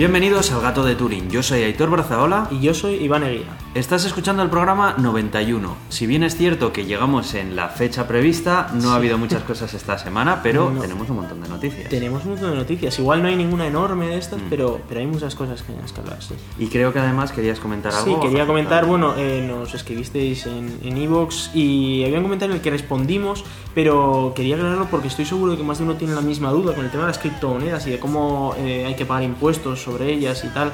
Bienvenidos al Gato de Turín. Yo soy Aitor Brazaola. Y yo soy Iván Eguía. Estás escuchando el programa 91. Si bien es cierto que llegamos en la fecha prevista, no ha habido muchas cosas esta semana, pero No. tenemos un montón de noticias. Tenemos un montón de noticias. Igual no hay ninguna enorme de Mm. estas, pero, pero hay muchas cosas que que hablar, sí. Y creo que además querías comentar algo. Sí, quería comentar, bueno, eh, nos escribisteis en en Evox y había un comentario en el que respondimos, pero quería aclararlo porque estoy seguro de que más de uno tiene la misma duda con el tema de las criptomonedas y de cómo eh, hay que pagar impuestos sobre ellas y tal.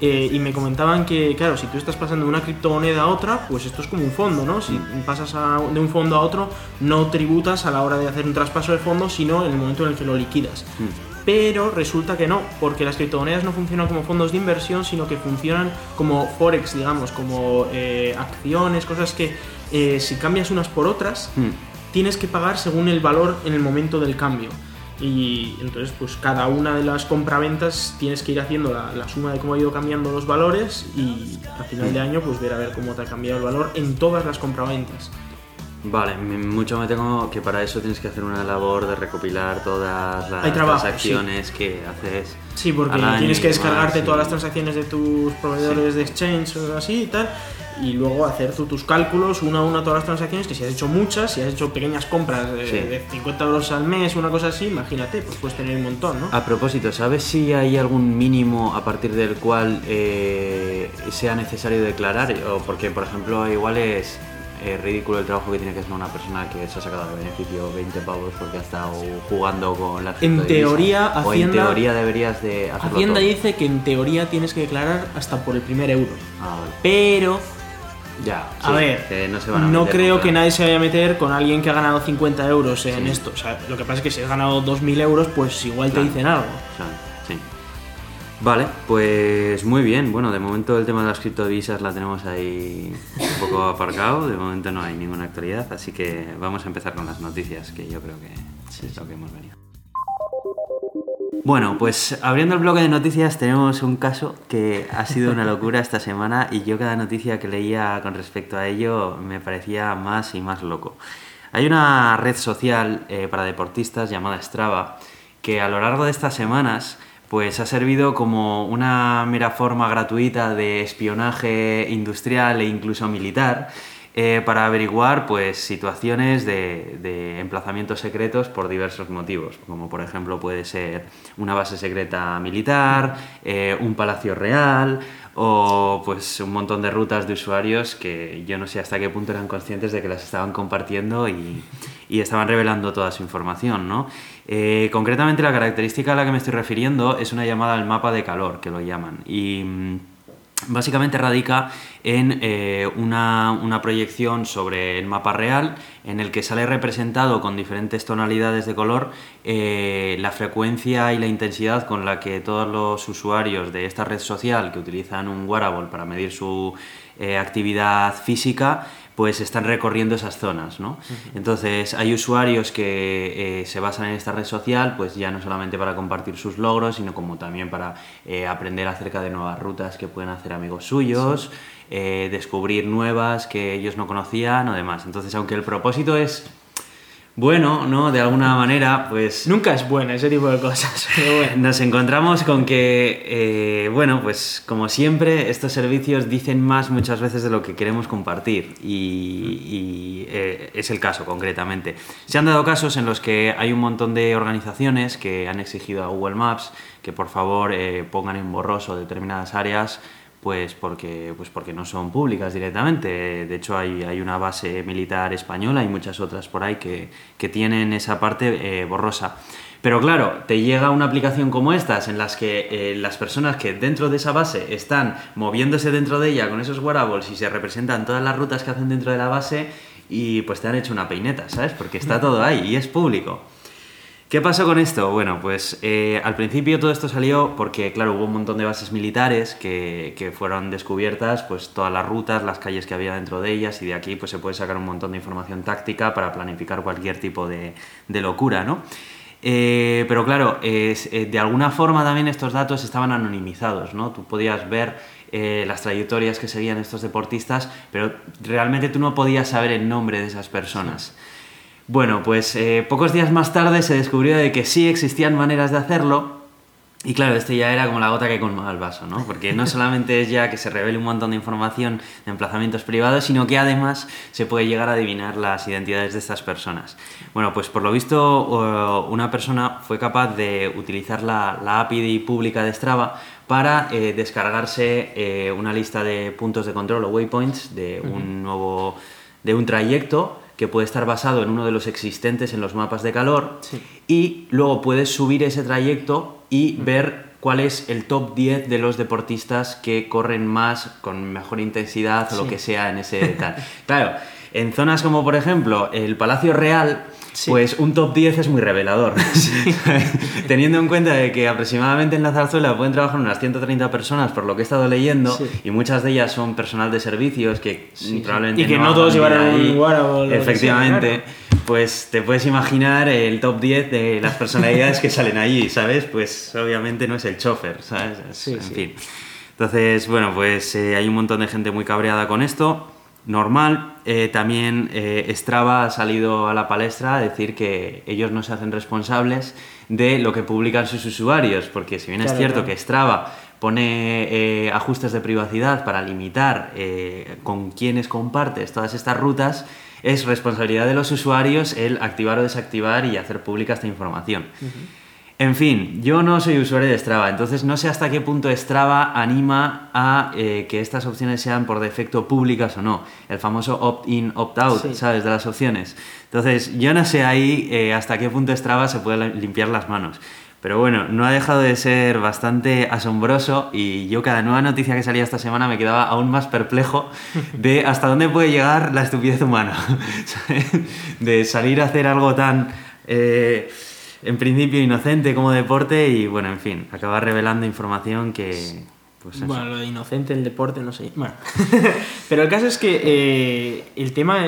Eh, y me comentaban que, claro, si tú estás pasando de una criptomoneda a otra, pues esto es como un fondo, ¿no? Si pasas a- de un fondo a otro, no tributas a la hora de hacer un traspaso de fondo, sino en el momento en el que lo liquidas. Mm. Pero resulta que no, porque las criptomonedas no funcionan como fondos de inversión, sino que funcionan como forex, digamos, como eh, acciones, cosas que eh, si cambias unas por otras, Mm. tienes que pagar según el valor en el momento del cambio. Y entonces, pues cada una de las compraventas tienes que ir haciendo la, la suma de cómo ha ido cambiando los valores y a final de año, pues ver a ver cómo te ha cambiado el valor en todas las compraventas. Vale, mucho me tengo que para eso tienes que hacer una labor de recopilar todas las trabajo, transacciones que haces. Sí, porque tienes que descargarte todas las transacciones de tus proveedores de exchange o así y tal, y luego hacer tú tus cálculos una a una todas las transacciones, que si has hecho muchas, si has hecho pequeñas compras de, Sí. de 50 euros al mes, una cosa así, imagínate, pues puedes tener un montón, ¿no? A propósito, ¿sabes si hay algún mínimo a partir del cual eh, sea necesario declarar? O porque, por ejemplo, igual es eh, ridículo el trabajo que tiene que hacer una persona que se ha sacado de beneficio 20 pavos porque ha estado jugando con la En criptodivisa. teoría, o en Hacienda- teoría deberías de hacerlo Hacienda todo. dice que en teoría tienes que declarar hasta por el primer euro. Ah, vale. Pero, Ya, a sí, ver, que no, se van a no meter creo que nadie se vaya a meter con alguien que ha ganado 50 euros en Sí. esto. O sea, lo que pasa es que si has ganado 2.000 euros, pues igual Claro. te dicen algo. Claro, sí. Vale, pues muy bien. Bueno, de momento el tema de las criptodivisas la tenemos ahí un poco aparcado. De momento no hay ninguna actualidad, así que vamos a empezar con las noticias, que yo creo que es lo que hemos venido. Bueno, pues abriendo el bloque de noticias tenemos un caso que ha sido una locura esta semana y yo cada noticia que leía con respecto a ello me parecía más y más loco. Hay una red social eh, para deportistas llamada Strava que a lo largo de estas semanas pues ha servido como una mera forma gratuita de espionaje industrial e incluso militar eh, para averiguar pues situaciones de, de emplazamientos secretos por diversos motivos, como por ejemplo puede ser una base secreta militar, eh, un palacio real o pues un montón de rutas de usuarios que yo no sé hasta qué punto eran conscientes de que las estaban compartiendo y, y estaban revelando toda su información, ¿no? Eh, concretamente la característica a la que me estoy refiriendo es una llamada al mapa de calor, que lo llaman. Y mm, básicamente radica en eh, una, una proyección sobre el mapa real en el que sale representado con diferentes tonalidades de color eh, la frecuencia y la intensidad con la que todos los usuarios de esta red social que utilizan un wearable para medir su eh, actividad física pues están recorriendo esas zonas, ¿no? Entonces hay usuarios que eh, se basan en esta red social, pues ya no solamente para compartir sus logros, sino como también para eh, aprender acerca de nuevas rutas que pueden hacer amigos suyos, eh, descubrir nuevas que ellos no conocían o demás. Entonces, aunque el propósito es bueno, ¿no? De alguna manera, pues Nunca es buena ese tipo de cosas, pero bueno. nos encontramos con que, eh, bueno, pues como siempre, estos servicios dicen más muchas veces de lo que queremos compartir y, y, eh, es el caso concretamente. Se han dado casos en los que hay un montón de organizaciones que han exigido a Google Maps que por favor eh, pongan en borroso determinadas áreas pues porque, pues porque no son públicas directamente. De hecho, hay, hay una base militar española y muchas otras por ahí que, que tienen esa parte eh, borrosa. Pero claro, te llega una aplicación como estas en las que eh, las personas que dentro de esa base están moviéndose dentro de ella con esos wearables y se representan todas las rutas que hacen dentro de la base y pues te han hecho una peineta, ¿sabes? Porque está todo ahí y es público. ¿Qué pasó con esto? Bueno, pues eh, al principio todo esto salió porque, claro, hubo un montón de bases militares que, fueron descubiertas, pues todas las rutas, las calles que había dentro de ellas y de aquí pues se puede sacar un montón de información táctica para planificar cualquier tipo de, locura, ¿no? Eh, pero claro, eh, de alguna forma también estos datos estaban anonimizados, ¿no? Tú podías ver las trayectorias que seguían estos deportistas, pero realmente tú no podías saber el nombre de esas personas. Bueno, pues eh, pocos días más tarde se descubrió de que sí existían maneras de hacerlo Y claro, esto ya era como la gota que colmaba el vaso, ¿no? Porque no solamente es ya que se revele un montón de información de emplazamientos privados, sino que además se puede llegar a adivinar las identidades de estas personas. Bueno, pues por lo visto una persona fue capaz de utilizar la, la API pública de Strava para eh, descargarse eh, una lista de puntos de control o waypoints de un nuevo de un trayecto que puede estar basado en uno de los existentes en los mapas de calor y luego puedes subir ese trayecto y ver cuál es el top 10 de los deportistas que corren más, con mejor intensidad o lo que sea en ese tal. claro, en zonas como por ejemplo el Palacio Real, pues un top 10 es muy revelador. Teniendo en cuenta de que aproximadamente en la zarzuela pueden trabajar unas 130 personas, por lo que he estado leyendo, y muchas de ellas son personal de servicios que probablemente. Y que no, todos llevarán un wearable. Efectivamente. Pues te puedes imaginar el top 10 de las personalidades que salen allí, ¿sabes? Pues obviamente no es el chofer, ¿sabes? en fin. Entonces, bueno, pues eh, hay un montón de gente muy cabreada con esto normal. Eh, también eh, Strava ha salido a la palestra a decir que ellos no se hacen responsables de lo que publican sus usuarios, porque si bien es cierto que Strava pone eh, ajustes de privacidad para limitar con quienes compartes todas estas rutas, es responsabilidad de los usuarios el activar o desactivar y hacer pública esta información. En fin, yo no soy usuario de Strava, entonces no sé hasta qué punto Strava anima a eh, que estas opciones sean por defecto públicas o no. El famoso opt-in, opt-out, ¿sabes? De las opciones. Entonces, yo no sé ahí eh, hasta qué punto Strava se puede limpiar las manos. Pero bueno, no ha dejado de ser bastante asombroso y yo cada nueva noticia que salía esta semana me quedaba aún más perplejo de hasta dónde puede llegar la estupidez humana. de salir a hacer algo tan... Eh, en principio inocente como deporte y bueno, en fin, acaba revelando información que... Pues bueno, lo de inocente el deporte, no sé. Bueno, pero el caso es que eh, el tema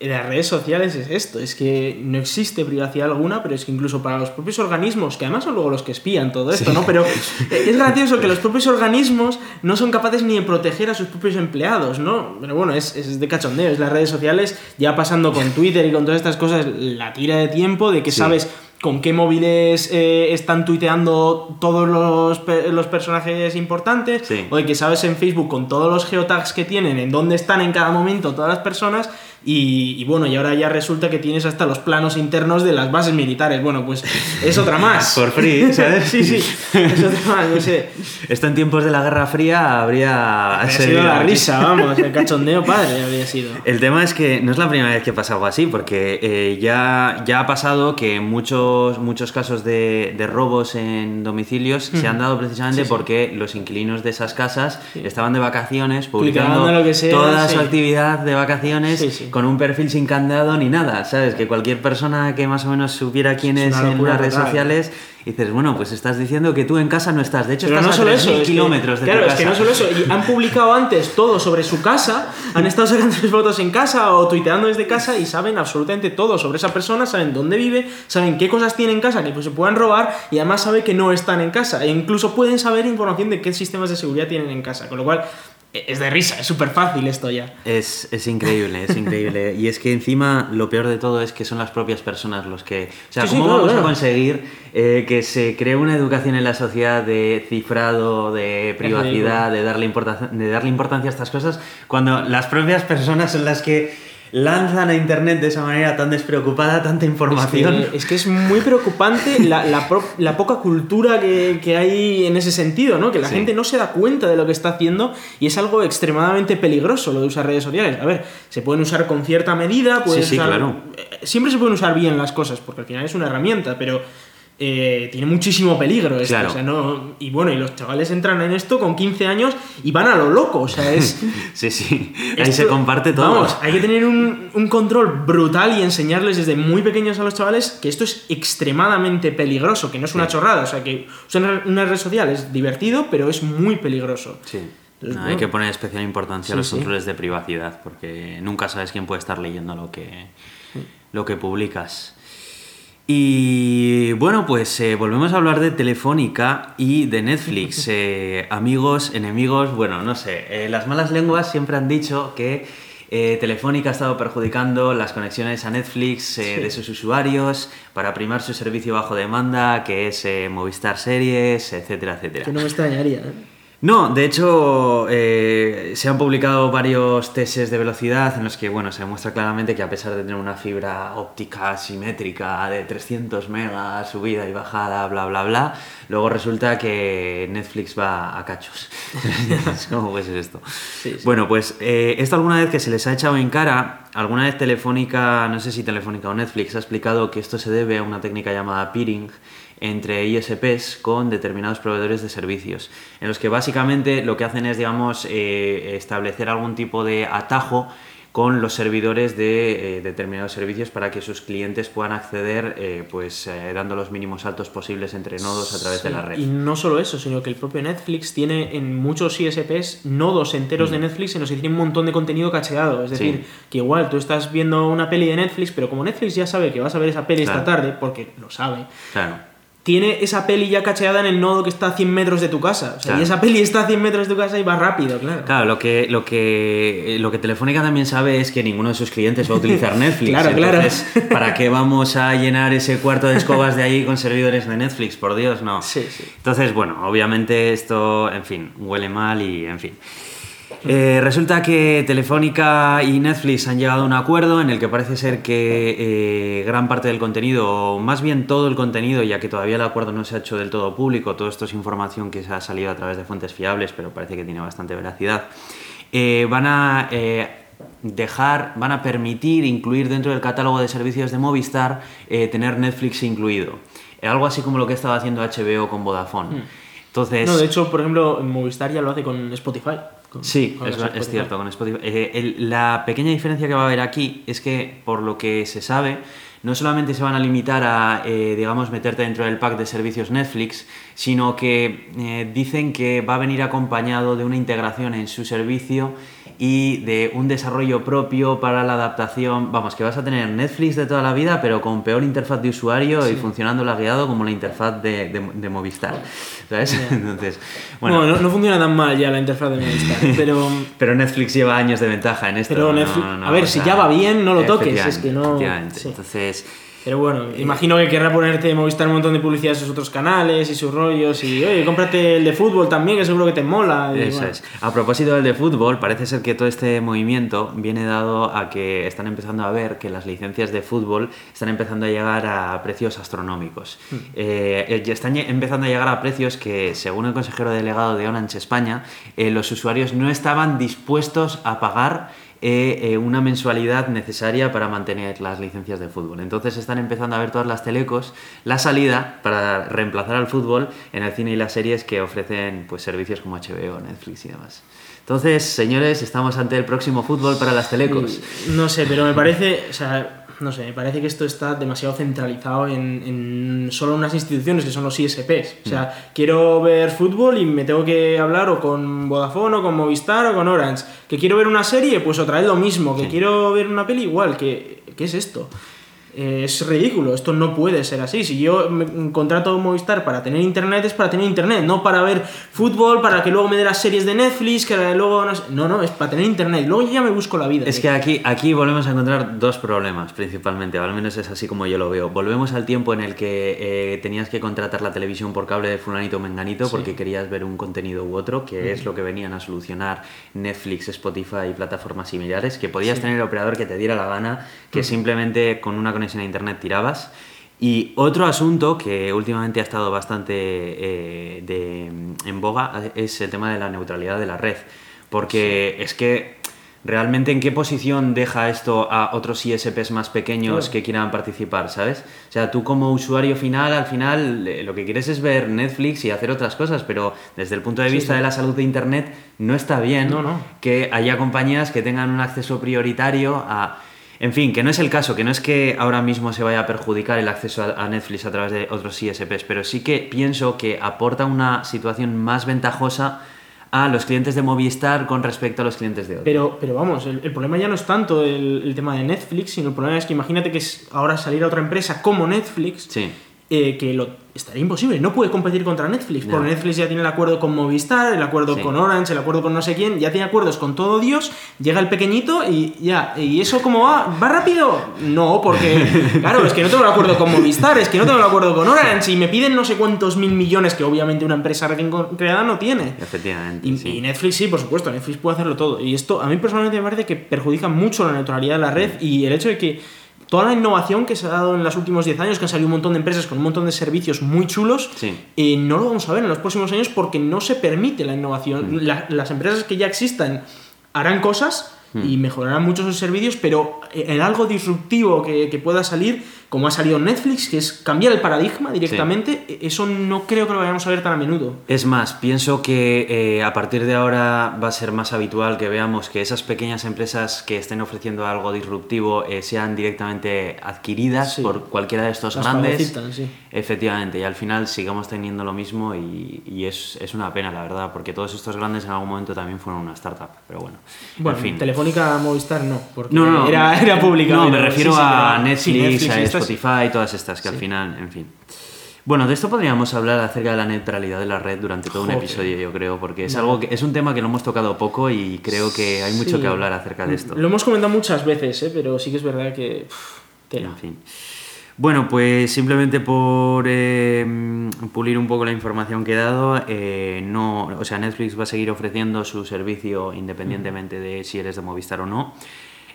de las redes sociales es esto, es que no existe privacidad alguna, pero es que incluso para los propios organismos, que además son luego los que espían todo esto, ¿no? Pero es gracioso que los propios organismos no son capaces ni de proteger a sus propios empleados, ¿no? Pero bueno, es, es de cachondeo, es las redes sociales, ya pasando con Twitter y con todas estas cosas, la tira de tiempo de que sabes con qué móviles eh, están tuiteando todos los, los personajes importantes, o de que sabes en Facebook con todos los geotags que tienen, en dónde están en cada momento todas las personas, y, bueno, y ahora ya resulta que tienes hasta los planos internos de las bases militares. Bueno, pues es otra más. Por free, ¿sabes? sí, sí, es otra más, no sé. Esto en tiempos de la Guerra Fría habría... Habría sido la risa, vamos, el cachondeo padre habría sido. El tema es que no es la primera vez que pasa algo así, porque eh, ya, ya ha pasado que muchos, muchos casos de, de robos en domicilios se han dado precisamente porque los inquilinos de esas casas estaban de vacaciones publicando toda su actividad de vacaciones con un perfil sin candado ni nada, ¿sabes? Que cualquier persona que más o menos supiera quién es, en las redes sociales dices, bueno, pues estás diciendo que tú en casa no estás. De hecho, estás no a eso, kilómetros de Claro, es que no solo eso. Han publicado antes todo sobre su casa, han estado sacando fotos en casa o tuiteando desde casa y saben absolutamente todo sobre esa persona, saben dónde vive, saben qué cosas tiene en casa que pues, se puedan robar y además saben que no están en casa. E incluso pueden saber información de qué sistemas de seguridad tienen en casa. Con lo cual, es de risa, es súper fácil esto ya. Es, es increíble, es increíble. y es que encima lo peor de todo es que son las propias personas los que... O sea, ¿cómo vamos a conseguir eh, que se cree una educación en la sociedad de cifrado, de privacidad, de darle, de darle importancia a estas cosas, cuando las propias personas son las que lanzan a Internet de esa manera tan despreocupada tanta información. Es que es, muy preocupante la, la, poca cultura que, que, hay en ese sentido, ¿no? Que la gente no se da cuenta de lo que está haciendo y es algo extremadamente peligroso lo de usar redes sociales. A ver, se pueden usar con cierta medida, sí, sí, claro. Eh, siempre se pueden usar bien las cosas, porque al final es una herramienta, pero eh, tiene muchísimo peligro esto. no, y bueno, y los chavales entran en esto con 15 años y van a lo loco. O sea, es. sí, sí. Ahí se comparte todo. Vamos, hay que tener un, un, control brutal y enseñarles desde muy pequeños a los chavales que esto es extremadamente peligroso, que no es una chorrada. O sea, que usar una red social es divertido, pero es muy peligroso. Sí. hay que poner especial importancia a los controles de privacidad, porque nunca sabes quién puede estar leyendo lo que, lo que publicas. Y bueno, pues eh, volvemos a hablar de Telefónica y de Netflix. Eh, amigos, enemigos, bueno, no sé. Eh, las malas lenguas siempre han dicho que Telefónica ha estado perjudicando las conexiones a Netflix Sí. de sus usuarios para primar su servicio bajo demanda, que es Movistar Series, etcétera, etcétera. Que no me extrañaría. ¿eh? No, de hecho, eh, se han publicado varios testes de velocidad en los que, bueno, se demuestra claramente que a pesar de tener una fibra óptica simétrica de 300 megas, subida y bajada, bla, bla, bla, luego resulta que Netflix va a cachos. ¿Cómo puede ser esto? Sí, sí. Bueno, pues eh, esto alguna vez que se les ha echado en cara, alguna vez Telefónica, no sé si Telefónica o Netflix, ha explicado que esto se debe a una técnica llamada peering entre ISPs con determinados proveedores de servicios, en los que básicamente lo que hacen es, digamos, eh, establecer algún tipo de atajo con los servidores de eh, determinados servicios para que sus clientes puedan acceder eh, pues eh, dando los mínimos saltos posibles entre nodos a través de Sí, la red. Y no solo eso, sino que el propio Netflix tiene en muchos ISPs nodos enteros de Netflix en los que tiene un montón de contenido cacheado. Es Mm. Sí. decir, que igual tú estás viendo una peli de Netflix, pero como Netflix ya sabe que vas a ver esa peli esta Claro. tarde, porque lo sabe, Claro. Tiene esa peli ya cacheada en el nodo que está a 100 metros de tu casa. O sea, Claro. y esa peli está a 100 metros de tu casa y va rápido, claro. Claro, lo que, lo que lo que Telefónica también sabe es que ninguno de sus clientes va a utilizar Netflix. Claro, claro. Entonces, ¿para qué vamos a llenar ese cuarto de escobas de ahí con servidores de Netflix? Por Dios, no. Sí, sí. Entonces, bueno, obviamente esto, en fin, huele mal y, en fin. Eh, resulta que Telefónica y Netflix han llegado a un acuerdo en el que parece ser que eh, gran parte del contenido, o más bien todo el contenido, ya que todavía el acuerdo no se ha hecho del todo público, todo esto es información que se ha salido a través de fuentes fiables, pero parece que tiene bastante veracidad, eh, van a eh, dejar, van a permitir incluir dentro del catálogo de servicios de Movistar eh, tener Netflix incluido. Eh, Algo así como lo que estaba haciendo HBO con Vodafone. Entonces, No, de hecho, por ejemplo, Movistar ya lo hace con Spotify. Con- Sí, con es, cierto, con Spotify. Eh, el- la pequeña diferencia que va a haber aquí es que, por lo que se sabe, no solamente se van a limitar a, eh, digamos, meterte dentro del pack de servicios Netflix, sino que eh, dicen que va a venir acompañado de una integración en su servicio y de un desarrollo propio para la adaptación. Vamos, que vas a tener Netflix de toda la vida, pero con peor interfaz de usuario y funcionando lagueado como la interfaz de, de- de Movistar. ¿Sabes? Entonces, bueno. No, no funciona tan mal ya la interfaz de Movistar, pero... Pero Netflix lleva años de ventaja en esto. Pero no- Netflix- no, a ver, si ya va bien, no lo toques, es que no- sí. Entonces, Pero bueno, imagino que querrá ponerte Movistar un montón de publicidad en sus otros canales y sus rollos y, oye, cómprate el de fútbol también, que seguro que te mola. y eso bueno. es. A propósito del de fútbol, parece ser que todo este movimiento viene dado a que están empezando a ver que las licencias de fútbol están empezando a llegar a precios astronómicos. Hmm. Eh, ya están empezando a llegar a precios que, según el consejero delegado de Orange España, eh, los usuarios no estaban dispuestos a pagar eh, eh, una mensualidad necesaria para mantener las licencias de fútbol. Entonces están empezando a ver todas las telecos la salida para reemplazar al fútbol en el cine y las series que ofrecen pues, servicios como HBO, Netflix y demás. Entonces, señores, estamos ante el próximo fútbol para las telecos. No sé, pero me parece, no sé, me parece que esto está demasiado centralizado en, en solo unas instituciones que son los ISPs. O sea, quiero ver fútbol y me tengo que hablar o con Vodafone o con Movistar o con Orange. Que quiero ver una serie, pues otra vez lo mismo. Que quiero ver una peli igual. que ¿Qué es esto? Eh, es ridículo, esto no puede ser así. Si yo me contrato Movistar para tener internet, es para tener internet, no para ver fútbol, para que luego me dé las series de Netflix, que luego no sé. No, no, es para tener internet. Luego yo ya me busco la vida. Es que aquí, aquí volvemos a encontrar dos problemas principalmente, o al menos es así como yo lo veo. Volvemos al tiempo en el que eh, tenías que contratar la televisión por cable de fulanito o menganito porque querías ver un contenido u otro, que es lo que venían a solucionar Netflix, Spotify y plataformas similares, que podías tener el operador que te diera la gana, que simplemente con una conexión a internet tirabas. Y otro asunto que últimamente ha estado bastante eh, de- en boga es el tema de la neutralidad de la red. Porque es que realmente en qué posición deja esto a otros ISPs más pequeños Claro. que quieran participar, ¿sabes? O sea, tú como usuario final, al final eh, lo que quieres es ver Netflix y hacer otras cosas, pero desde el punto de Sí, vista sí. de la salud de Internet no está bien No, no. que haya compañías que tengan un acceso prioritario a... En fin, que no es el caso, que no es que ahora mismo se vaya a perjudicar el acceso a, Netflix a través de otros ISPs, pero sí que pienso que aporta una situación más ventajosa a los clientes de Movistar con respecto a los clientes de otros. Pero, pero vamos, el, el problema ya no es tanto el, el tema de Netflix, sino el problema es que imagínate que es ahora salir a otra empresa como Netflix Sí, eh, que lo estaría imposible. No puede competir contra Netflix, No. porque Netflix ya tiene el acuerdo con Movistar, el acuerdo Sí. con Orange, el acuerdo con no sé quién, ya tiene acuerdos con todo Dios, llega el pequeñito y ya. ¿Y eso cómo va? ¿Va rápido? No, porque, claro, es que no tengo el acuerdo con Movistar, es que no tengo el acuerdo con Orange y me piden no sé cuántos mil millones que obviamente una empresa recién creada no tiene. Efectivamente. Y, sí. y Netflix sí, por supuesto, Netflix puede hacerlo todo. Y esto a mí personalmente me parece que perjudica mucho la neutralidad de la red y el hecho de que toda la innovación que se ha dado en los últimos 10 años, que han salido un montón de empresas con un montón de servicios muy chulos, Sí. eh, no lo vamos a ver en los próximos años porque no se permite la innovación. Mm. La- las empresas que ya existan harán cosas Mm. y mejorarán mucho sus servicios, pero en algo disruptivo que, que pueda salir, como ha salido Netflix, que es cambiar el paradigma directamente, e- eso no creo que lo vayamos a ver tan a menudo. Es más, pienso que eh, a partir de ahora va a ser más habitual que veamos que esas pequeñas empresas que estén ofreciendo algo disruptivo eh, sean directamente adquiridas Sí. por cualquiera de estos Las grandes. sí. Efectivamente, y al final sigamos teniendo lo mismo y, y es, es una pena, la verdad, porque todos estos grandes en algún momento también fueron una startup, pero bueno. Bueno, en fin. Telefónica Movistar no, porque No, no, era, era pública. No, me refiero a Netflix, Netflix a Spotify, todas estas que al final, en fin. Bueno, de esto podríamos hablar acerca de la neutralidad de la red durante todo un episodio, yo creo, porque es algo que es un tema que lo hemos tocado poco y creo que hay mucho Sí. que hablar acerca de esto. Lo hemos comentado muchas veces, ¿eh? pero sí que es verdad que. tela. En fin. Bueno, pues simplemente por eh, pulir un poco la información que he dado, eh, no, o sea, Netflix va a seguir ofreciendo su servicio independientemente de si eres de Movistar o no.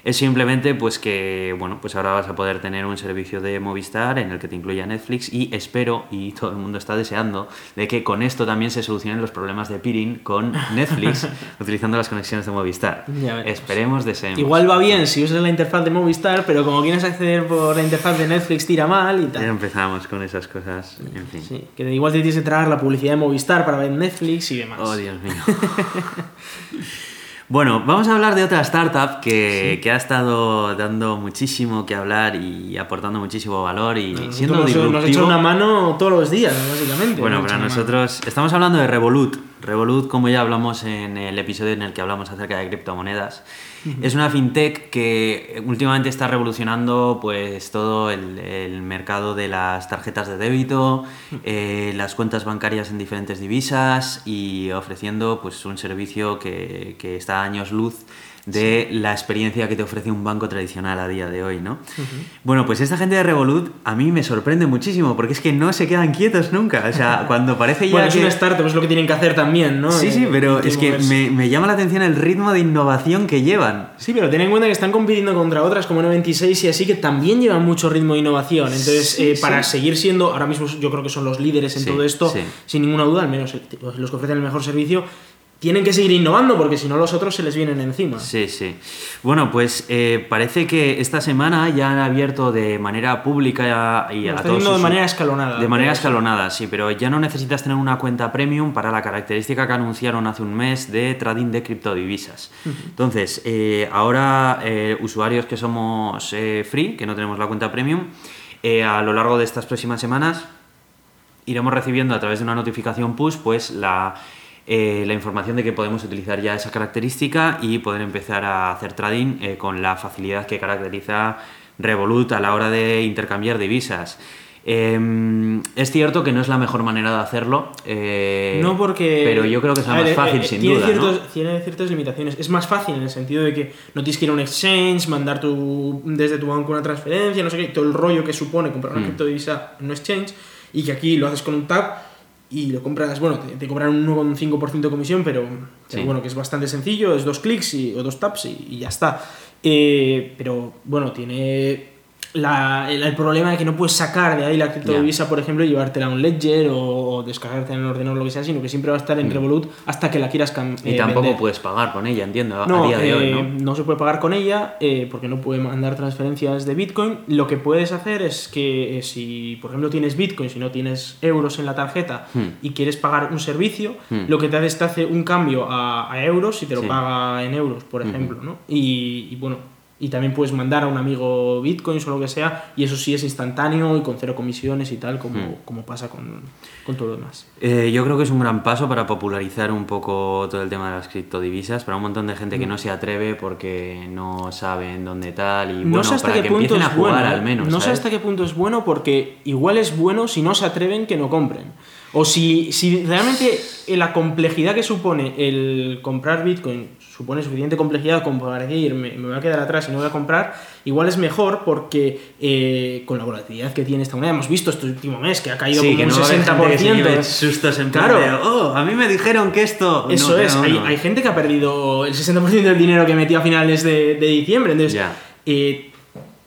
Es simplemente pues que, bueno, pues ahora vas a poder tener un servicio de Movistar en el que te incluya Netflix y espero, y todo el mundo está deseando, de que con esto también se solucionen los problemas de peering con Netflix utilizando las conexiones de Movistar. Ya. Esperemos, deseemos. Igual va bien si usas la interfaz de Movistar, pero como quieres acceder por la interfaz de Netflix, tira mal y Ya tal. empezamos con esas cosas, en fin. Sí, que igual te tienes que traer la publicidad de Movistar para ver Netflix y demás. Oh, Dios mío. bueno, vamos a hablar de otra startup que, que ha estado dando muchísimo que hablar y aportando muchísimo valor y siendo nos, disruptivo. nos una mano todos los días, básicamente. Bueno, para nosotros estamos hablando de Revolut. Revolut, como ya hablamos en el episodio en el que hablamos acerca de criptomonedas, es una fintech que últimamente está revolucionando pues todo el, el mercado de las tarjetas de débito, eh, las cuentas bancarias en diferentes divisas y ofreciendo pues un servicio que, que está a años luz de la experiencia que te ofrece un banco tradicional a día de hoy, ¿no? Bueno, pues esta gente de Revolut a mí me sorprende muchísimo porque es que no se quedan quietos nunca. O sea, cuando parece ya Bueno, es que... una startup, es lo que tienen que hacer también, ¿no? Sí, sí, pero es que me, me llama la atención el ritmo de innovación que llevan. Sí, pero ten en cuenta que están compitiendo contra otras como N26 y así que también llevan mucho ritmo de innovación. Entonces, Sí, eh, para seguir siendo, ahora mismo yo creo que son los líderes en Sí, todo esto, sin ninguna duda, al menos los que ofrecen el mejor servicio, tienen que seguir innovando porque si no los otros se les vienen encima. Sí, sí. Bueno, pues eh, parece que esta semana ya han abierto de manera pública y a todos haciendo de sus- manera escalonada. De manera escalonada, sí, pero ya no necesitas tener una cuenta premium para la característica que anunciaron hace un mes de trading de criptodivisas. Entonces, eh, ahora eh, usuarios que somos free, que no tenemos la cuenta premium, a lo largo de estas próximas semanas iremos recibiendo a través de una notificación push pues la, eh, la información de que podemos utilizar ya esa característica y poder empezar a hacer trading eh, con la facilidad que caracteriza Revolut a la hora de intercambiar divisas. Eh, es cierto que no es la mejor manera de hacerlo. eh, No porque... Pero yo creo que es la más ver, fácil, eh, sin tiene duda. Ciertos, ¿no? Tiene ciertas limitaciones. Es más fácil en el sentido de que no tienes que ir a un exchange, mandar tu, desde tu banco una transferencia, no sé qué, todo el rollo que supone comprar una Mm. criptodivisa en un exchange y que aquí lo haces con un tap y lo compras, bueno, te, te cobran un 1,5% de comisión, pero, pero Sí. bueno, que es bastante sencillo, es dos clics y, o dos taps y, y ya está. Eh, pero bueno, tiene la- el, el problema de que no puedes sacar de ahí la criptodivisa, por ejemplo, y llevártela a un ledger o, descargarte en el ordenador lo que sea, sino que siempre va a estar en Revolut hasta que la quieras cambiar. Mm. Y tampoco puedes pagar con ella, entiendo, a- No, a día de hoy, eh, ¿no? no se puede pagar con ella eh, porque no puede mandar transferencias de Bitcoin. Lo que puedes hacer es que eh, si, por ejemplo, tienes Bitcoin, si no tienes euros en la tarjeta Hmm. y quieres pagar un servicio, Hmm. lo que te hace es te hace un cambio a, a euros y te lo Sí. paga en euros, por ejemplo, ¿no? Y, y bueno, y también puedes mandar a un amigo bitcoins o lo que sea, y eso sí es instantáneo y con cero comisiones y tal, como, Hmm. como pasa con, con todo lo demás. Eh, yo creo que es un gran paso para popularizar un poco todo el tema de las criptodivisas para un montón de gente que no se atreve porque no saben dónde tal y no bueno, sé hasta para qué que punto empiecen es a jugar bueno. al menos. no sé ¿sabes? hasta qué punto es bueno porque igual es bueno si no se atreven que no compren. O si, si realmente la complejidad que supone el comprar Bitcoin supone suficiente complejidad como para decir me, me voy a quedar atrás y no voy a comprar, igual es mejor porque eh, con la volatilidad que tiene esta moneda, hemos visto este último mes que ha caído Sí, como que un no va a haber gente que se 60%. lleve sustos en Claro. de, oh, a mí me dijeron que esto... Eso No, es, no, hay, hay gente que ha perdido el 60% del dinero que metió a finales de, de diciembre. Entonces, eh,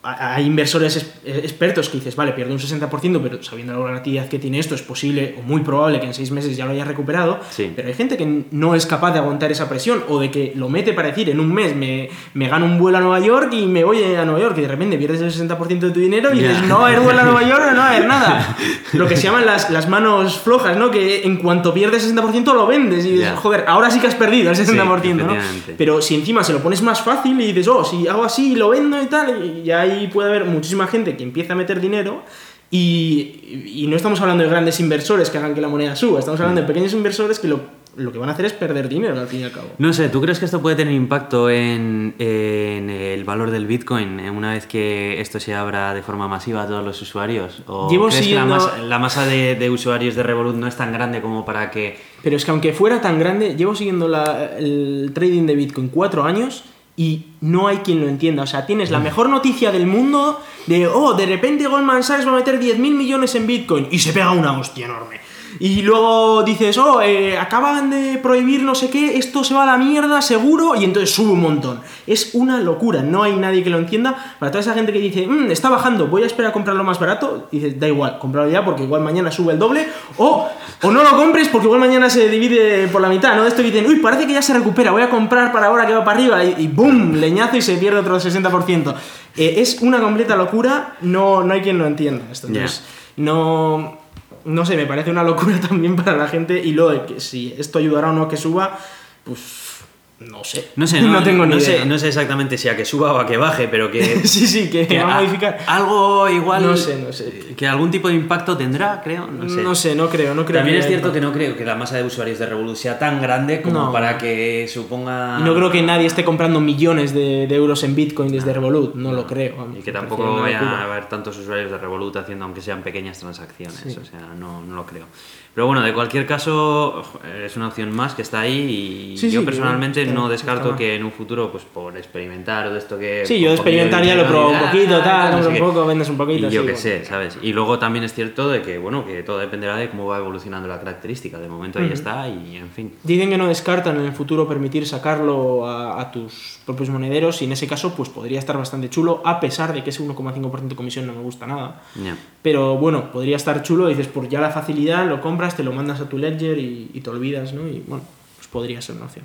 hay inversores es- eh, expertos que dices, vale, pierde un 60%, pero sabiendo la volatilidad que tiene esto, es posible o muy probable que en seis meses ya lo haya recuperado. Sí. Pero hay gente que no es capaz de aguantar esa presión o de que lo mete para decir, en un mes me, me gano un vuelo a Nueva York y me voy a Nueva York y de repente pierdes el 60% de tu dinero y Ya. dices, no va a haber vuelo a Nueva York, no va a haber nada. Lo que se llaman las, las manos flojas, ¿no? Que en cuanto pierdes el 60% lo vendes y dices, Ya. joder, ahora sí que has perdido el 60%, ¿no? efectivamente. Pero si encima se lo pones más fácil y dices, oh, si hago así y lo vendo y tal, y ahí puede haber muchísima gente que empieza a meter dinero y, y no estamos hablando de grandes inversores que hagan que la moneda suba, estamos hablando de pequeños inversores que lo, lo que van a hacer es perder dinero al fin y al cabo. No sé, ¿tú crees que esto puede tener impacto en, en el valor del Bitcoin una vez que esto se abra de forma masiva a todos los usuarios? ¿O Llevo crees siguiendo- que la masa, la masa de, de usuarios de Revolut no es tan grande como para que... Pero es que aunque fuera tan grande, llevo siguiendo la- el trading de Bitcoin cuatro años y no hay quien lo entienda. O sea, tienes la mejor noticia del mundo de, oh, de repente Goldman Sachs va a meter 10.000 millones en Bitcoin y se pega una hostia enorme. Y luego dices, oh, eh, acaban de prohibir no sé qué, esto se va a la mierda seguro y entonces sube un montón. Es una locura, no hay nadie que lo entienda. Para toda esa gente que dice, "Mm, está bajando, voy a esperar a comprarlo más barato, dices, da igual, comprarlo ya porque igual mañana sube el doble. O, o no lo compres porque igual mañana se divide por la mitad, ¿no? Esto que dicen, uy, parece que ya se recupera, voy a comprar para ahora que va para arriba y, y ¡boom! Leñazo y se pierde otro 60%. Eh, es una completa locura, no, no hay quien lo entienda esto. Entonces, no... No sé, me parece una locura también para la gente y lo de que si esto ayudará o no que suba, pues no sé. No sé, no, tengo ni no idea. Sé, no sé exactamente si a que suba o a que baje, pero que... sí, sí, que, que va a modificar. Algo igual... No sé, no sé. Que algún tipo de impacto tendrá, creo. No sé. No sé, no creo, no creo. También es cierto que no creo que la masa de usuarios de Revolut sea tan grande como No. para que suponga... Y no creo que nadie esté comprando millones de, de euros en Bitcoin desde Revolut, no lo creo. Y que tampoco locura. a haber tantos usuarios de Revolut haciendo, aunque sean pequeñas transacciones. O sea, no, no lo creo. Pero bueno, de cualquier caso, es una opción más que está ahí. Y Sí, yo sí, personalmente que- no descarto que en un futuro, pues por experimentar o de esto que. Sí, yo de con poquillo experimentar ya lo y un poquito, tal, no sé un qué. poco, vendes un poquito. Y yo qué bueno. sé, ¿sabes? Y luego también es cierto de que, bueno, que todo dependerá de cómo va evolucionando la característica. De momento ahí Ujú. está y, en fin. Dicen que no descartan en el futuro permitir sacarlo a, a tus propios monederos y en ese caso pues podría estar bastante chulo a pesar de que ese 1,5% de comisión no me gusta nada. Ya. Pero bueno, podría estar chulo, dices por ya la facilidad, lo compras, te lo mandas a tu ledger y, y te olvidas, ¿no? Y bueno, pues podría ser una opción.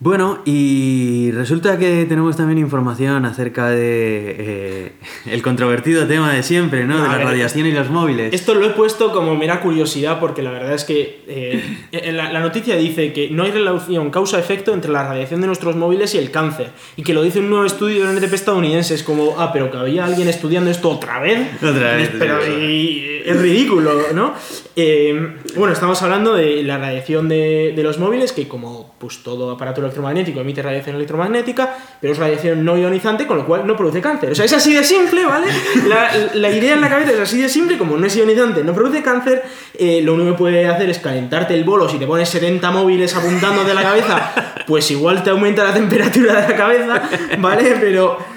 Bueno, y resulta que tenemos también información acerca de eh, el controvertido tema de siempre, ¿no? De la ver, radiación y los móviles. Esto lo he puesto como mera curiosidad porque la verdad es que eh, en la, la noticia dice que no hay relación causa-efecto entre la radiación de nuestros móviles y el cáncer. Y que lo dice un nuevo estudio del NTP estadounidense. Es como, ah, pero que había alguien estudiando esto otra vez. Otra vez, Pero sí, es ridículo, ¿no? Eh, bueno, estamos hablando de la radiación de, los móviles, que como pues todo aparato electromagnético emite radiación electromagnética, pero es radiación no ionizante, con lo cual no produce cáncer. O sea, es así de simple, ¿vale? La, la idea en la cabeza es así de simple, como no es ionizante, no produce cáncer, eh, lo único que puede hacer es calentarte el bolo. Si te pones 70 móviles apuntando de la cabeza, pues igual te aumenta la temperatura de la cabeza, ¿vale? Pero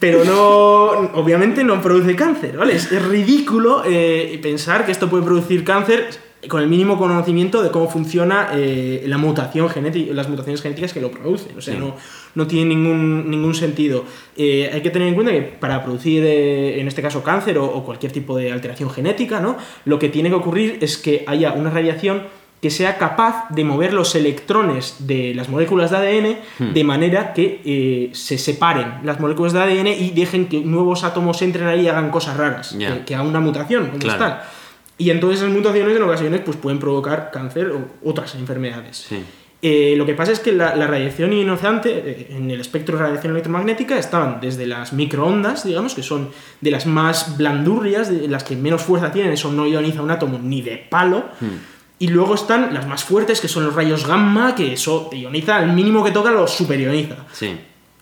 pero no, obviamente no produce cáncer, ¿vale? Es, es ridículo eh, pensar que esto puede producir cáncer con el mínimo conocimiento de cómo funciona eh, la mutación genética, las mutaciones genéticas que lo producen. O sea, Sí. no, no tiene ningún, ningún sentido. Eh, hay que tener en cuenta que para producir, eh, en este caso, cáncer o, o cualquier tipo de alteración genética, ¿no? Lo que tiene que ocurrir es que haya una radiación que sea capaz de mover los electrones de las moléculas de ADN Hmm. de manera que eh, se separen las moléculas de ADN y dejen que nuevos átomos entren ahí y hagan cosas raras, Ya. que, que una mutación como Claro. tal. Y entonces esas mutaciones en ocasiones pues, pueden provocar cáncer o otras enfermedades. Sí. Eh, lo que pasa es que la, la radiación ionizante, eh, en el espectro de radiación electromagnética, estaban desde las microondas, digamos, que son de las más blandurrias, de las que menos fuerza tienen, eso no ioniza un átomo ni de palo. Y luego están las más fuertes, que son los rayos gamma, que eso te ioniza, al mínimo que toca lo superioniza. Sí.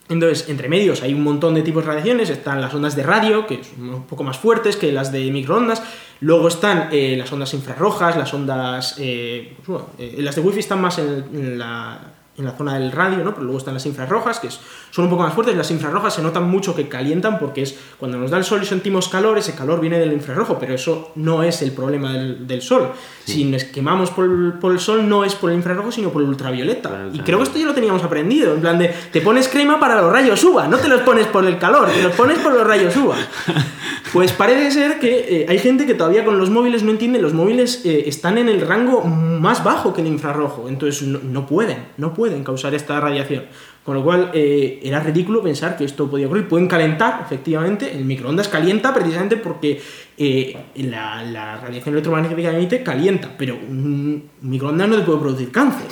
Entonces, entre medios hay un montón de tipos de radiaciones. Están las ondas de radio, que son un poco más fuertes que las de microondas. Luego están eh, las ondas infrarrojas, las ondas... eh, pues bueno, eh, las de wifi están más en, en la, en la zona del radio, ¿no? Pero luego están las infrarrojas, que es- son un poco más fuertes. Las infrarrojas se notan mucho que calientan porque es cuando nos da el sol y sentimos calor, ese calor viene del infrarrojo, pero eso no es el problema del, del sol. Si nos quemamos por el, por el sol, no es por el infrarrojo, sino por el ultravioleta. Y creo que esto ya lo teníamos aprendido. En plan de, te pones crema para los rayos UVA, no te los pones por el calor, te los pones por los rayos UVA. Pues parece ser que eh, hay gente que todavía con los móviles no entiende, los móviles eh, están en el rango más bajo que el infrarrojo, entonces no, no pueden, no pueden causar esta radiación. Con lo cual eh, era ridículo pensar que esto podía ocurrir. Pueden calentar, efectivamente, el microondas calienta precisamente porque eh, la, la radiación electromagnética que emite calienta, pero un microondas no te puede producir cáncer.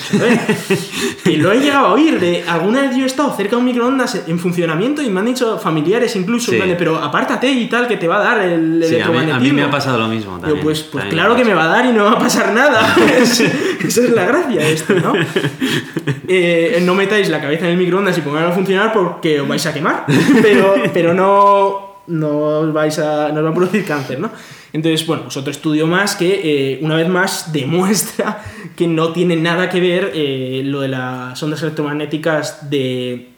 y lo he llegado a oír de alguna vez yo he estado cerca de un microondas en funcionamiento y me han dicho familiares incluso, Sí. pero apártate y tal, que te va a dar el Sí, a mí, a mí electromagnetismo. me ha pasado lo mismo también. pues, pues También claro me que me va a dar y no va a pasar nada. Es- Esa es la gracia de esto, ¿no? Eh, no metáis la cabeza en el microondas y pongáis a funcionar porque os vais a quemar, pero, pero no, no os vais a, no os va a producir cáncer, ¿no? Entonces, bueno, pues otro estudio más que eh, una vez más demuestra que no tiene nada que ver eh, lo de las ondas electromagnéticas de,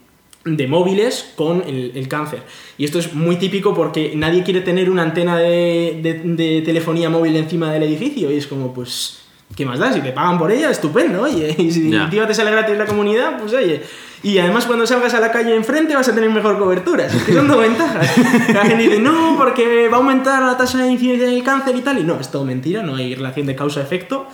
de móviles con el, el cáncer. Y esto es muy típico porque nadie quiere tener una antena de, de- de telefonía móvil encima del edificio y es como, pues, ¿qué más da? Si te pagan por ella, estupendo, oye. Y si encima te sale gratis la comunidad, pues oye. Y además cuando salgas a la calle enfrente vas a tener mejor cobertura. Es que son dos ventajas. La gente dice, no, porque va a aumentar la tasa de incidencia del cáncer y tal. Y no, es todo mentira, no hay relación de causa-efecto.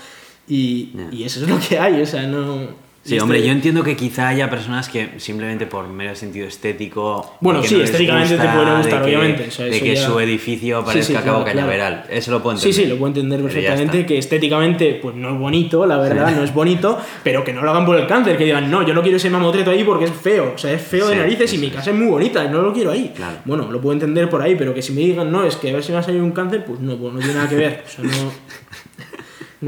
Y, Ya. y eso es lo que hay, o sea, no... Sí, este- hombre, yo entiendo que quizá haya personas que simplemente por mero sentido estético. Bueno, sí, no estéticamente te puede de gustar, que- obviamente, o sea, de que ya- su edificio Sí, parezca sí, Cabo claro, claro. Cañaveral. Eso lo puedo Sí, entender. sí, lo puedo entender perfectamente, que estéticamente pues no es bonito, la verdad, no es bonito, pero que no lo hagan por el cáncer, que digan, no, yo no quiero ese mamotreto ahí porque es feo, o sea, es feo de Sí, narices sí, y mi sí. casa es muy bonita y no lo quiero ahí. Claro. Bueno, lo puedo entender por ahí, pero que si me digan, no, es que a ver si me ha salido un cáncer, pues no, pues no tiene nada que ver, o sea, no...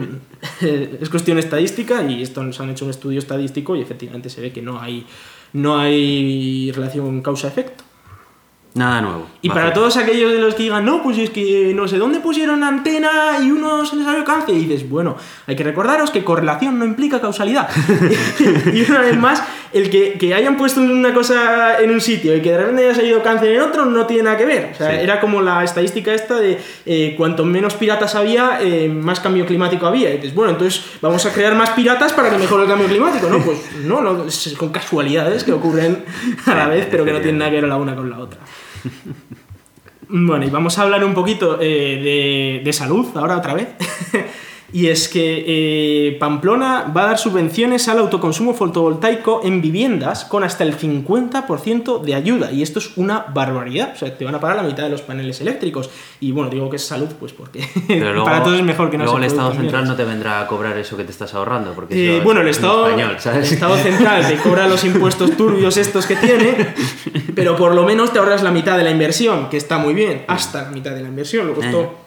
es cuestión estadística y esto nos han hecho un estudio estadístico y efectivamente se ve que no hay, no hay relación causa-efecto. Nada nuevo. Y para todos aquellos de los que digan, no, pues es que no sé dónde pusieron antena y uno se les salió cáncer, y dices, bueno, hay que recordaros que correlación no implica causalidad. y una vez más, el que, que hayan puesto una cosa en un sitio y que de repente haya salido cáncer en otro no tiene nada que ver. O sea, Sí. era como la estadística esta de eh, cuanto menos piratas había, eh, más cambio climático había. Y dices, bueno, entonces vamos a crear más piratas para que mejore el cambio climático. No, pues no, no es con casualidades que ocurren a la vez, pero que no tienen nada que ver la una con la otra. Bueno, y vamos a hablar un poquito eh, de, de salud ahora otra vez. y es que eh, Pamplona va a dar subvenciones al autoconsumo fotovoltaico en viviendas con hasta el 50% de ayuda. Y esto es una barbaridad. O sea, te van a pagar la mitad de los paneles eléctricos. Y bueno, digo que es salud, pues porque luego, para todos es mejor que no luego se el Estado Central no te vendrá a cobrar eso que te estás ahorrando. Porque Eh, bueno, el Estado, español, ¿sabes? el Estado central te cobra los impuestos turbios estos que tiene, pero por lo menos te ahorras la mitad de la inversión, que está muy bien, hasta la mitad de la inversión. Luego esto Eh.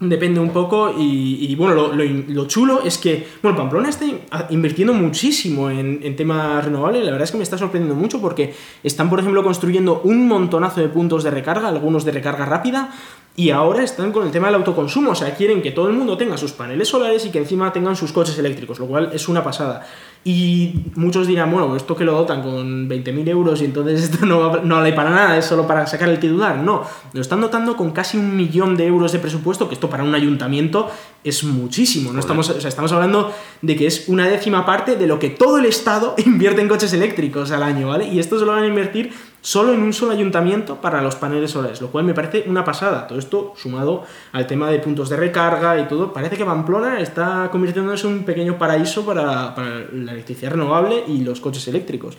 Depende un poco y, y, bueno, lo, lo- lo chulo es que, bueno, Pamplona está in- a- invirtiendo muchísimo en, en temas renovables, la verdad es que me está sorprendiendo mucho porque están, por ejemplo, construyendo un montonazo de puntos de recarga, algunos de recarga rápida, y ahora están con el tema del autoconsumo, o sea, quieren que todo el mundo tenga sus paneles solares y que encima tengan sus coches eléctricos, lo cual es una pasada. Y muchos dirán, bueno, esto que lo dotan con 20.000 euros y entonces esto no, va- no vale para nada, es solo para sacar el titular. No, lo están dotando con casi un millón de euros de presupuesto, que esto para un ayuntamiento es muchísimo. No estamos, o sea, estamos hablando de que es una décima parte de lo que todo el Estado invierte en coches eléctricos al año, ¿vale? Y esto se lo van a invertir solo en un solo ayuntamiento para los paneles solares, lo cual me parece una pasada. Todo esto sumado al tema de puntos de recarga y todo, parece que Pamplona está convirtiéndose en un pequeño paraíso para, para la electricidad renovable y los coches eléctricos.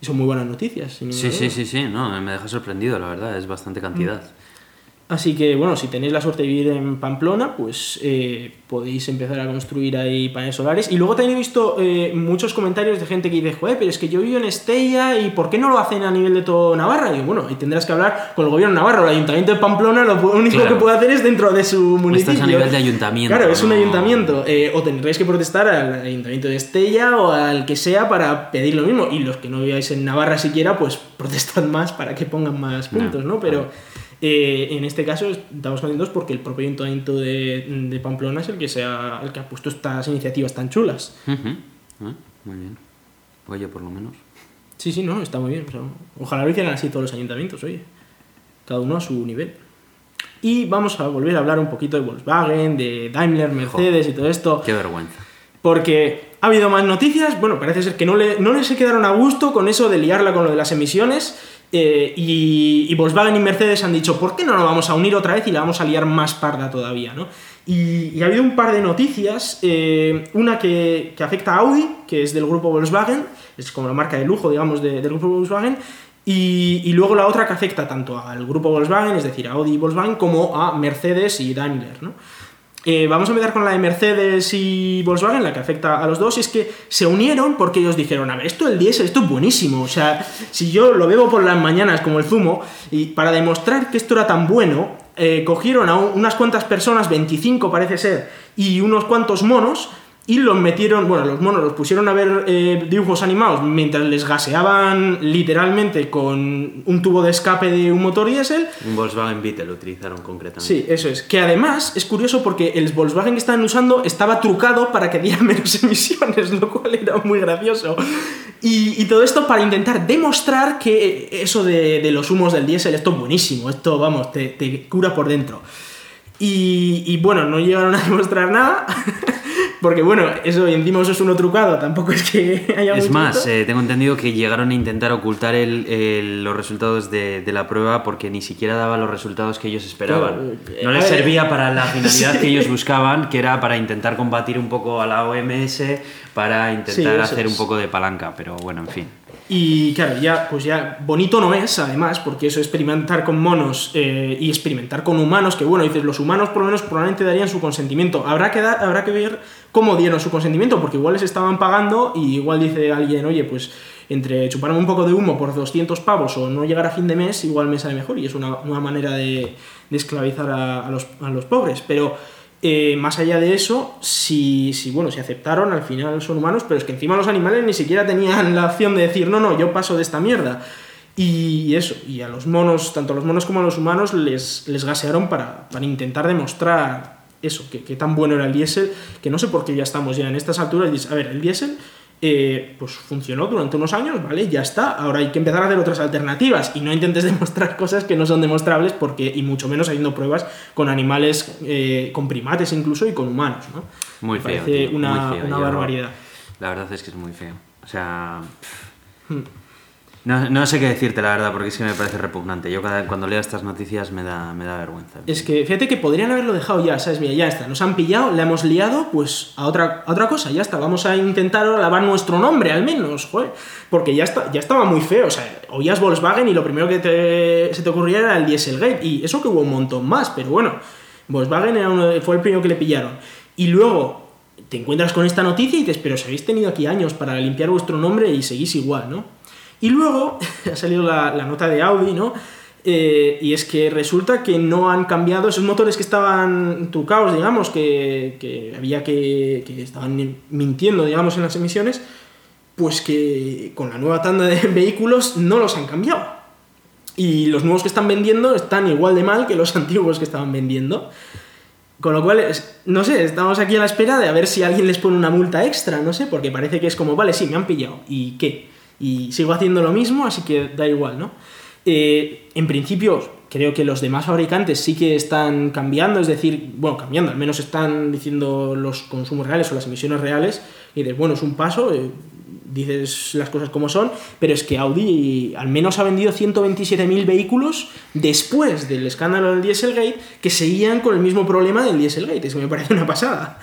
Y son muy buenas noticias. Sí, sí, sí, sí, no, me deja sorprendido, la verdad, es bastante cantidad. Así que bueno, si tenéis la suerte de vivir en Pamplona, pues eh, podéis empezar a construir ahí paneles solares. Y luego también he visto eh, muchos comentarios de gente que dice, joder, pero es que yo vivo en Estella y ¿por qué no lo hacen a nivel de todo Navarra? Y bueno, ahí tendrás que hablar con el gobierno de Navarra. El ayuntamiento de Pamplona lo único Claro. que puede hacer es dentro de su municipio. Estás a nivel de ayuntamiento. Claro, es un no- ayuntamiento. Eh, o tendréis que protestar al ayuntamiento de Estella o al que sea para pedir lo mismo. Y los que no viváis en Navarra siquiera, pues protestad más para que pongan más No, puntos, ¿no? Pero vale. Eh, en este caso estamos contentos porque el propio ayuntamiento de, de Pamplona es el que, sea, el que ha puesto estas iniciativas tan chulas. Ujú. Ah, Muy bien. Oye, por lo menos. Sí, sí, no, está muy bien. o sea, ojalá lo hicieran así todos los ayuntamientos, oye. Cada uno a su nivel. Y vamos a volver a hablar un poquito de Volkswagen, de Daimler, Mercedes y todo esto. Qué vergüenza. Porque ha habido más noticias, bueno, parece ser que no, le, no les se quedaron a gusto con eso de liarla con lo de las emisiones. Eh, y, Volkswagen y Mercedes han dicho, ¿por qué no nos vamos a unir otra vez y la vamos a liar más parda todavía? ¿no? Y, ha habido un par de noticias, eh, una que, afecta a Audi, que es del grupo Volkswagen, es como la marca de lujo, digamos, de- del grupo Volkswagen, y, y luego la otra que afecta tanto al grupo Volkswagen, es decir, a Audi y Volkswagen, como a Mercedes y Daimler. ¿no? Eh, vamos a empezar con la de Mercedes y Volkswagen, la que afecta a los dos, y es que se unieron porque ellos dijeron, a ver, esto del diésel, esto es buenísimo, o sea, si yo lo bebo por las mañanas como el zumo, y para demostrar que esto era tan bueno, eh, cogieron a un- unas cuantas personas, 25 parece ser, y unos cuantos monos, y los metieron, bueno, los monos los pusieron a ver eh, dibujos animados mientras les gaseaban literalmente con un tubo de escape de un motor diésel, Un Volkswagen Beetle lo utilizaron concretamente. Sí, eso es. Que además es curioso porque el Volkswagen que estaban usando estaba trucado para que diera menos emisiones, lo cual era muy gracioso. Y, y todo esto para intentar demostrar que eso de, de los humos del diésel, esto es buenísimo, esto, vamos, te, te cura por dentro. Y, y bueno, no llegaron a demostrar nada, porque bueno, eso y encima eso es uno trucado, tampoco es que haya Es más, eh, tengo entendido que llegaron a intentar ocultar el- el- los resultados de, de la prueba porque ni siquiera daba los resultados que ellos esperaban. Claro, eh, no les ver, servía para la finalidad sí. que ellos buscaban, que era para intentar combatir un poco a la OMS, para intentar Sí, hacer es. un poco de palanca, pero bueno, en fin. Y claro, ya, pues ya bonito no es, además, porque eso experimentar con monos eh, y experimentar con humanos, que bueno, dices, los humanos por lo menos probablemente darían su consentimiento. Habrá que, dar- habrá que ver cómo dieron su consentimiento, porque igual les estaban pagando y igual dice alguien, oye, pues entre chuparme un poco de humo por 200 pavos o no llegar a fin de mes, igual me sale mejor y es una, una manera de, esclavizar a, a los, a los pobres. Pero eh, más allá de eso, si, si, bueno, si aceptaron, al final son humanos, pero es que encima los animales ni siquiera tenían la opción de decir, no, no, yo paso de esta mierda. Y eso, y a los monos, tanto a los monos como a los humanos, les, les gasearon para, para intentar demostrar eso, que, que tan bueno era el diésel, que no sé por qué ya estamos ya en estas alturas y dices, a ver, el diésel eh, pues funcionó durante unos años, ¿vale? Ya está, ahora hay que empezar a hacer otras alternativas y no intentes demostrar cosas que no son demostrables porque, y mucho menos haciendo pruebas con animales, eh, con primates incluso y con humanos, ¿no? Muy Me feo. Parece tío, una, muy feo. una barbaridad. La verdad es que es muy feo. O sea. Hmm. No, no sé qué decirte, la verdad, porque es que me parece repugnante. Yo cada, cuando leo estas noticias me da, me da vergüenza. Es que fíjate que podrían haberlo dejado ya, ¿sabes? Mira, ya está, nos han pillado, la hemos liado, pues a otra, a otra cosa, ya está, vamos a intentar lavar nuestro nombre al menos, joder, porque ya, está, ya estaba muy feo, o sea, oías Volkswagen y lo primero que se te ocurría era el Dieselgate, y eso que hubo un montón más, pero bueno, Volkswagen era uno fue el primero que le pillaron. Y luego te encuentras con esta noticia y dices, pero si habéis tenido aquí años para limpiar vuestro nombre y seguís igual, ¿no? Y luego ha salido la, nota de Audi, ¿no? Eh, y es que resulta que no han cambiado esos motores que estaban trucados, digamos, que, que había que, que estaban mintiendo, digamos, en las emisiones, pues que con la nueva tanda de vehículos no los han cambiado. Y los nuevos que están vendiendo están igual de mal que los antiguos que estaban vendiendo. Con lo cual, no sé, estamos aquí a la espera de a ver si alguien les pone una multa extra, no sé, porque parece que es como, vale, sí, me han pillado, ¿y qué? Y sigo haciendo lo mismo, así que da igual, ¿no? Eh, en principio, creo que los demás fabricantes sí que están cambiando, es decir, bueno, cambiando, al menos están diciendo los consumos reales o las emisiones reales, y dices, bueno, es un paso, eh, dices las cosas como son, pero es que Audi al menos ha vendido 127.000 vehículos después del escándalo del Dieselgate que seguían con el mismo problema del Dieselgate, eso me parece una pasada.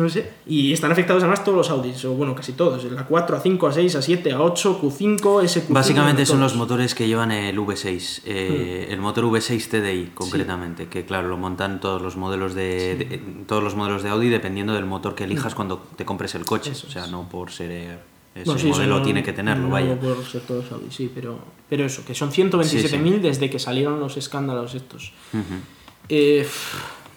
No sé. Y están afectados además todos los Audis, o bueno, casi todos. La 4, A5, A6, A7, A8, Q5, SQ5. Básicamente son los motores que llevan el V6, eh, Hmm. el motor V6 TDI concretamente, que claro, lo montan todos los modelos de, de- todos los modelos de Audi dependiendo del motor que elijas cuando te compres el coche. Eso o sea, no por ser eh, ese Bueno, sí, modelo tiene que tenerlo, no vaya. por ser todos Audi, sí, pero, pero eso, que son 127.000 desde que salieron los escándalos estos. Ujú. Eh,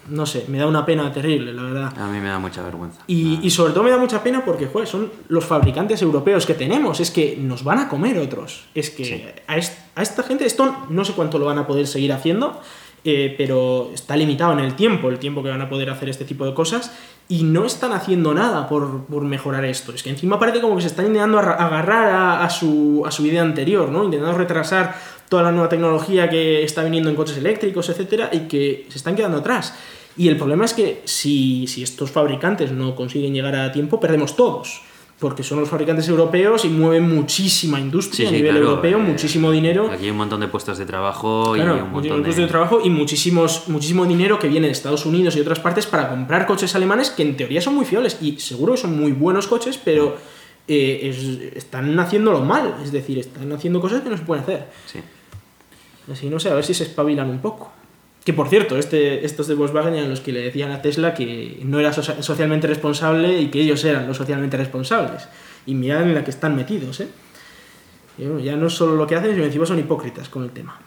no sé, me da una pena terrible, la verdad. A mí me da mucha vergüenza. Y, y sobre todo me da mucha pena porque, joder, son los fabricantes europeos que tenemos. Es que nos van a comer otros. Es que Sí. a, est- a esta gente, esto no sé cuánto lo van a poder seguir haciendo, eh, pero está limitado en el tiempo, el tiempo que van a poder hacer este tipo de cosas. Y no están haciendo nada por, por mejorar esto. Es que encima parece como que se están intentando arra- agarrar a, a su, a su idea anterior, ¿no? Intentando retrasar toda la nueva tecnología que está viniendo en coches eléctricos, etcétera, y que se están quedando atrás. Y el problema es que si, si estos fabricantes no consiguen llegar a tiempo, perdemos todos. Porque son los fabricantes europeos y mueven muchísima industria Sí, a sí, nivel claro, europeo, eh, muchísimo dinero. Aquí hay un montón de puestos de trabajo Claro, y un montón puestos de trabajo y muchísimos, muchísimo dinero que viene de Estados Unidos y otras partes para comprar coches alemanes que en teoría son muy fiables y seguro que son muy buenos coches, pero eh, es- están haciéndolo mal. Es decir, están haciendo cosas que no se pueden hacer. Sí. Así no sé, a ver si se espabilan un poco. Que por cierto, este, estos de Volkswagen eran los que le decían a Tesla que no era socia- socialmente responsable y que ellos eran los socialmente responsables. Y mirad en la que están metidos, ¿eh? Y bueno, ya no es solo lo que hacen, sino encima son hipócritas con el tema.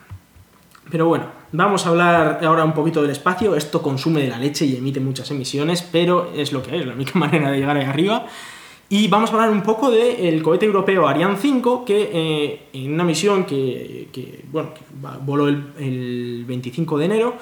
Pero bueno, vamos a hablar ahora un poquito del espacio. Esto consume de la leche y emite muchas emisiones, pero es lo que es, la única manera de llegar ahí arriba. Y vamos a hablar un poco del cohete europeo Ariane 5, que eh, en una misión que, que, bueno, voló el, el 25 de enero,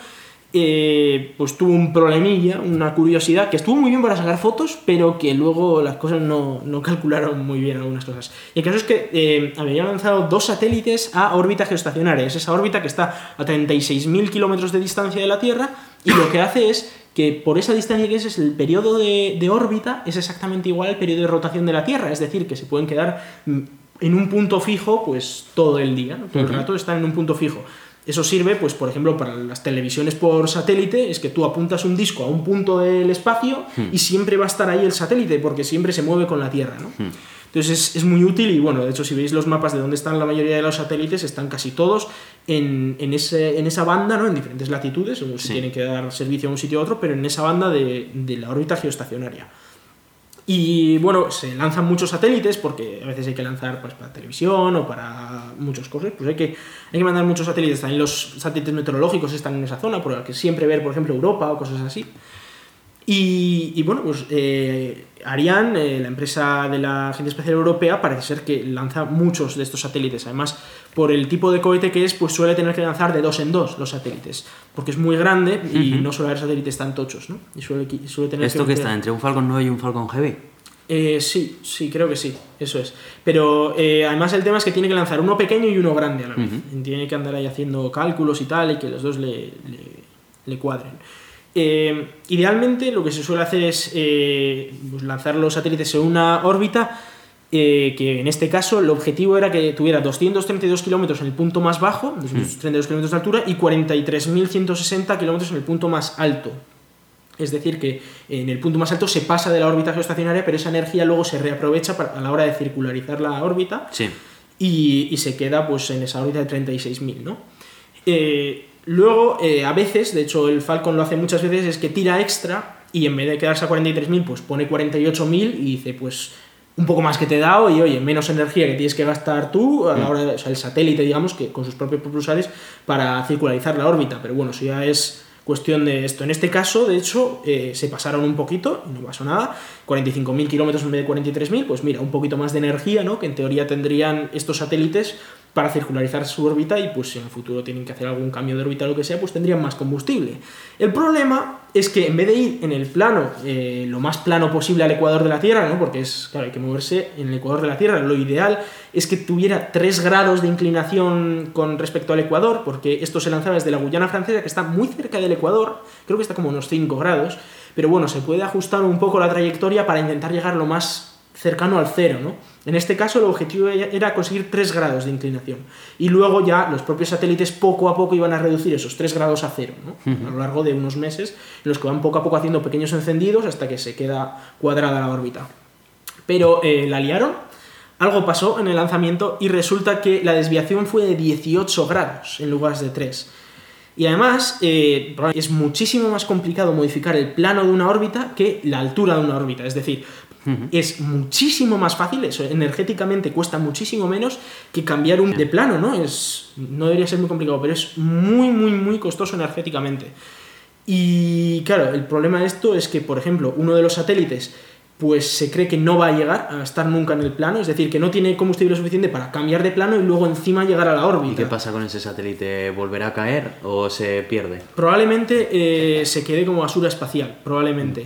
eh, pues tuvo un problemilla, una curiosidad, que estuvo muy bien para sacar fotos, pero que luego las cosas no, no calcularon muy bien algunas cosas. Y el caso es que eh, habían lanzado dos satélites a órbita geoestacionaria. Es esa órbita que está a 36.000 kilómetros de distancia de la Tierra y lo que hace es que por esa distancia que es, es el periodo de, de órbita es exactamente igual al periodo de rotación de la Tierra, es decir, que se pueden quedar mm, en un punto fijo pues todo el día, ¿no? todo el rato están en un punto fijo. Eso sirve, pues, por ejemplo, para las televisiones por satélite, es que tú apuntas un disco a un punto del espacio y siempre va a estar ahí el satélite, porque siempre se mueve con la Tierra, ¿no? Entonces es, es muy útil y bueno, de hecho si veis los mapas de dónde están la mayoría de los satélites, están casi todos en, en ese, en esa banda, ¿no? En diferentes latitudes, Sí. tienen que dar servicio a un sitio a otro, pero en esa banda de, de la órbita geoestacionaria. Y bueno, se lanzan muchos satélites porque a veces hay que lanzar pues, para televisión o para muchas cosas. Pues hay que, hay que mandar muchos satélites. También los satélites meteorológicos están en esa zona, por que siempre ver, por ejemplo, Europa o cosas así. Y, y bueno, pues eh, Ariane, eh, la empresa de la Agencia Espacial Europea, parece ser que lanza muchos de estos satélites. Además, por el tipo de cohete que es, pues suele tener que lanzar de dos en dos los satélites. Porque es muy grande y no suele haber satélites tan tochos, ¿no? Y suele, suele tener ¿Esto que está entre un Falcon 9 y un Falcon Heavy? eh, sí, sí, creo que sí, eso es. Pero eh, además el tema es que tiene que lanzar uno pequeño y uno grande a la vez. Tiene que andar ahí haciendo cálculos y tal y que los dos le, le- le cuadren. Eh, idealmente lo que se suele hacer es eh, pues, lanzar los satélites en una órbita eh, que en este caso el objetivo era que tuviera 232 kilómetros en el punto más bajo, 232 kilómetros de altura, y 43.160 kilómetros en el punto más alto. Es decir, que en el punto más alto se pasa de la órbita geoestacionaria, pero esa energía luego se reaprovecha para- a la hora de circularizar la órbita Sí. y, y se queda pues en esa órbita de 36.000, ¿no? Eh, luego, eh, a veces, de hecho el Falcon lo hace muchas veces, es que tira extra y en vez de quedarse a 43.000, pues pone 48.000 y dice, pues un poco más que te he dado y oye, menos energía que tienes que gastar tú a la hora, de- o sea, el satélite, digamos, que con sus propios propulsores para circularizar la órbita, pero bueno, eso ya es cuestión de esto. En este caso, de hecho, eh, se pasaron un poquito, y no pasó nada, 45.000 kilómetros en vez de 43.000, pues mira, un poquito más de energía, ¿no? Que en teoría tendrían estos satélites para circularizar su órbita y pues si en el futuro tienen que hacer algún cambio de órbita o lo que sea, pues tendrían más combustible. El problema es que en vez de ir en el plano, eh, lo más plano posible al ecuador de la Tierra, ¿no? Porque es, claro, hay que moverse en el ecuador de la Tierra, lo ideal es que tuviera 3 grados de inclinación con respecto al ecuador, porque esto se lanzaba desde la Guyana francesa, que está muy cerca del ecuador, creo que está como unos 5 grados, pero bueno, se puede ajustar un poco la trayectoria para intentar llegar lo más cercano al cero, ¿no? En este caso el objetivo era conseguir 3 grados de inclinación y luego ya los propios satélites poco a poco iban a reducir esos 3 grados a cero, ¿no? A lo largo de unos meses en los que van poco a poco haciendo pequeños encendidos hasta que se queda cuadrada la órbita. Pero eh, la liaron, algo pasó en el lanzamiento y resulta que la desviación fue de 18 grados en lugar de 3. Y además eh, es muchísimo más complicado modificar el plano de una órbita que la altura de una órbita. Es decir, es muchísimo más fácil, eso energéticamente cuesta muchísimo menos que cambiar un de plano, ¿no? Es, no debería ser muy complicado, pero es muy, muy, muy costoso energéticamente. Y claro, el problema de esto es que, por ejemplo, uno de los satélites pues se cree que no va a llegar a estar nunca en el plano, es decir, que no tiene combustible suficiente para cambiar de plano y luego encima llegar a la órbita. ¿Y qué pasa con ese satélite? ¿Volverá a caer o se pierde? Probablemente eh, se quede como basura espacial, probablemente.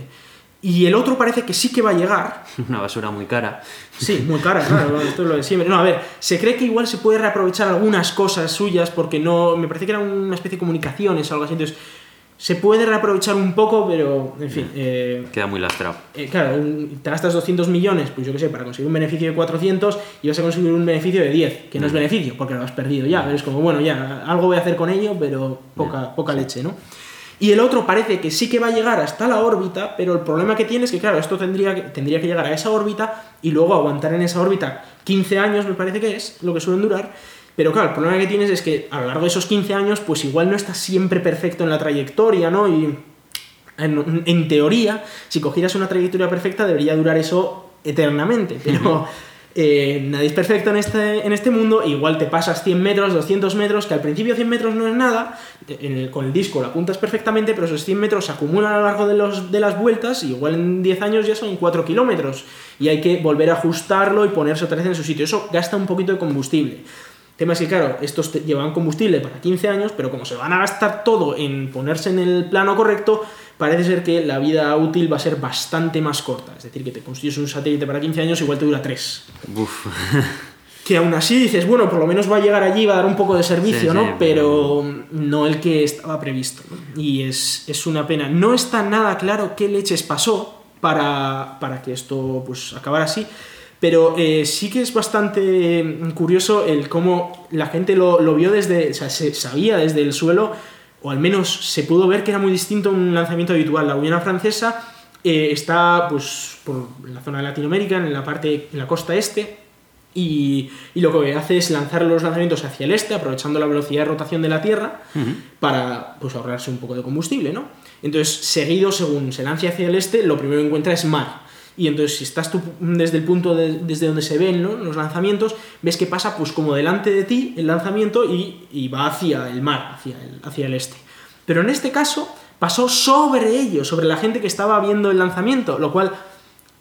Y el otro parece que sí que va a llegar. Una basura muy cara. Sí, muy cara, claro, esto es lo de siempre. No, a ver, se cree que igual se puede reaprovechar algunas cosas suyas porque no. Me parece que era una especie de comunicaciones o algo así. Entonces, se puede reaprovechar un poco, pero en fin. Eh, Queda muy lastrado. Eh, claro, te gastas 200 millones, pues yo qué sé, para conseguir un beneficio de 400 y vas a conseguir un beneficio de 10, que no es beneficio, porque lo has perdido ya. Pero es como, bueno, ya, algo voy a hacer con ello, pero poca, poca leche, ¿no? Y el otro parece que sí que va a llegar hasta la órbita, pero el problema que tiene es que, claro, esto tendría que, tendría que llegar a esa órbita y luego aguantar en esa órbita 15 años, me parece que es lo que suelen durar pero claro, el problema que tienes es que a lo largo de esos 15 años, pues igual no estás siempre perfecto en la trayectoria, ¿no? Y en, teoría, si cogieras una trayectoria perfecta, debería durar eso eternamente, pero... Eh, nadie es perfecto en este, en este mundo, igual te pasas 100 metros, 200 metros, que al principio 100 metros no es nada, con el disco lo apuntas perfectamente, pero esos 100 metros se acumulan a lo largo de, los, de las vueltas, y igual en 10 años ya son 4 kilómetros, y hay que volver a ajustarlo y ponerse otra vez en su sitio. Eso gasta un poquito de combustible tema es que, claro, estos llevan combustible para 15 años, pero como se van a gastar todo en ponerse en el plano correcto, parece ser que la vida útil va a ser bastante más corta. Es decir, que te construyes un satélite para 15 años, igual te dura 3. que aún así dices, bueno, por lo menos va a llegar allí, va a dar un poco de servicio, ¿no? pero no el que estaba previsto. Y es, es, una pena. No está nada claro qué leches pasó para, para que esto pues, acabara así. Pero eh, sí que es bastante mm, curioso el cómo la gente lo, lo, vio desde, o sea, se sabía desde el suelo, o al menos se pudo ver que era muy distinto a un lanzamiento habitual. La Guyana francesa eh, está pues, por la zona de Latinoamérica, en la parte, en la costa este, y, y, lo que hace es lanzar los lanzamientos hacia el este, aprovechando la velocidad de rotación de la Tierra, para pues, ahorrarse un poco de combustible, ¿no? Entonces, seguido, según se lanza hacia el este, lo primero que encuentra es mar. Y entonces, si estás tú desde el punto desde donde se ven los lanzamientos, ves que pasa pues como delante de ti el lanzamiento y, va hacia el mar, hacia el, hacia el este. Pero en este caso pasó sobre ellos, sobre la gente que estaba viendo el lanzamiento, lo cual,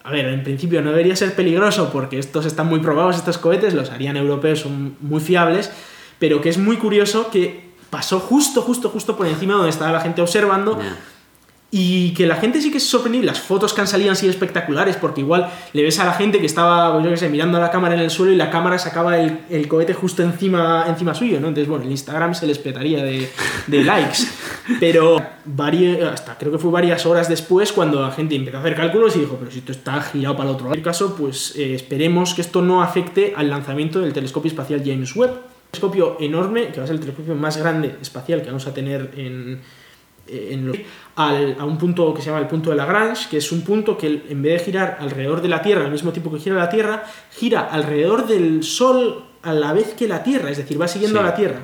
a ver, en principio no debería ser peligroso porque estos están muy probados, estos cohetes, los harían europeos, son muy fiables, pero que es muy curioso que pasó justo, justo, justo por encima donde estaba la gente observando. Y que la gente sí que se sorprendió, las fotos que han salido han sido espectaculares, porque igual le ves a la gente que estaba, pues yo qué sé, mirando a la cámara en el suelo y la cámara sacaba el, el cohete justo encima, encima suyo, ¿no? Entonces, bueno, el Instagram se les petaría de, de likes. Pero varias, hasta creo que fue varias horas después cuando la gente empezó a hacer cálculos y dijo, pero si esto está girado para el otro lado. En el caso, pues eh, esperemos que esto no afecte al lanzamiento del telescopio espacial James Webb. Un telescopio enorme, que va a ser el telescopio más grande espacial que vamos a tener en en a un punto que se llama el punto de Lagrange, que es un punto que en vez de girar alrededor de la Tierra, al mismo tiempo que gira la Tierra, gira alrededor del Sol a la vez que la Tierra, es decir, va siguiendo a la Tierra.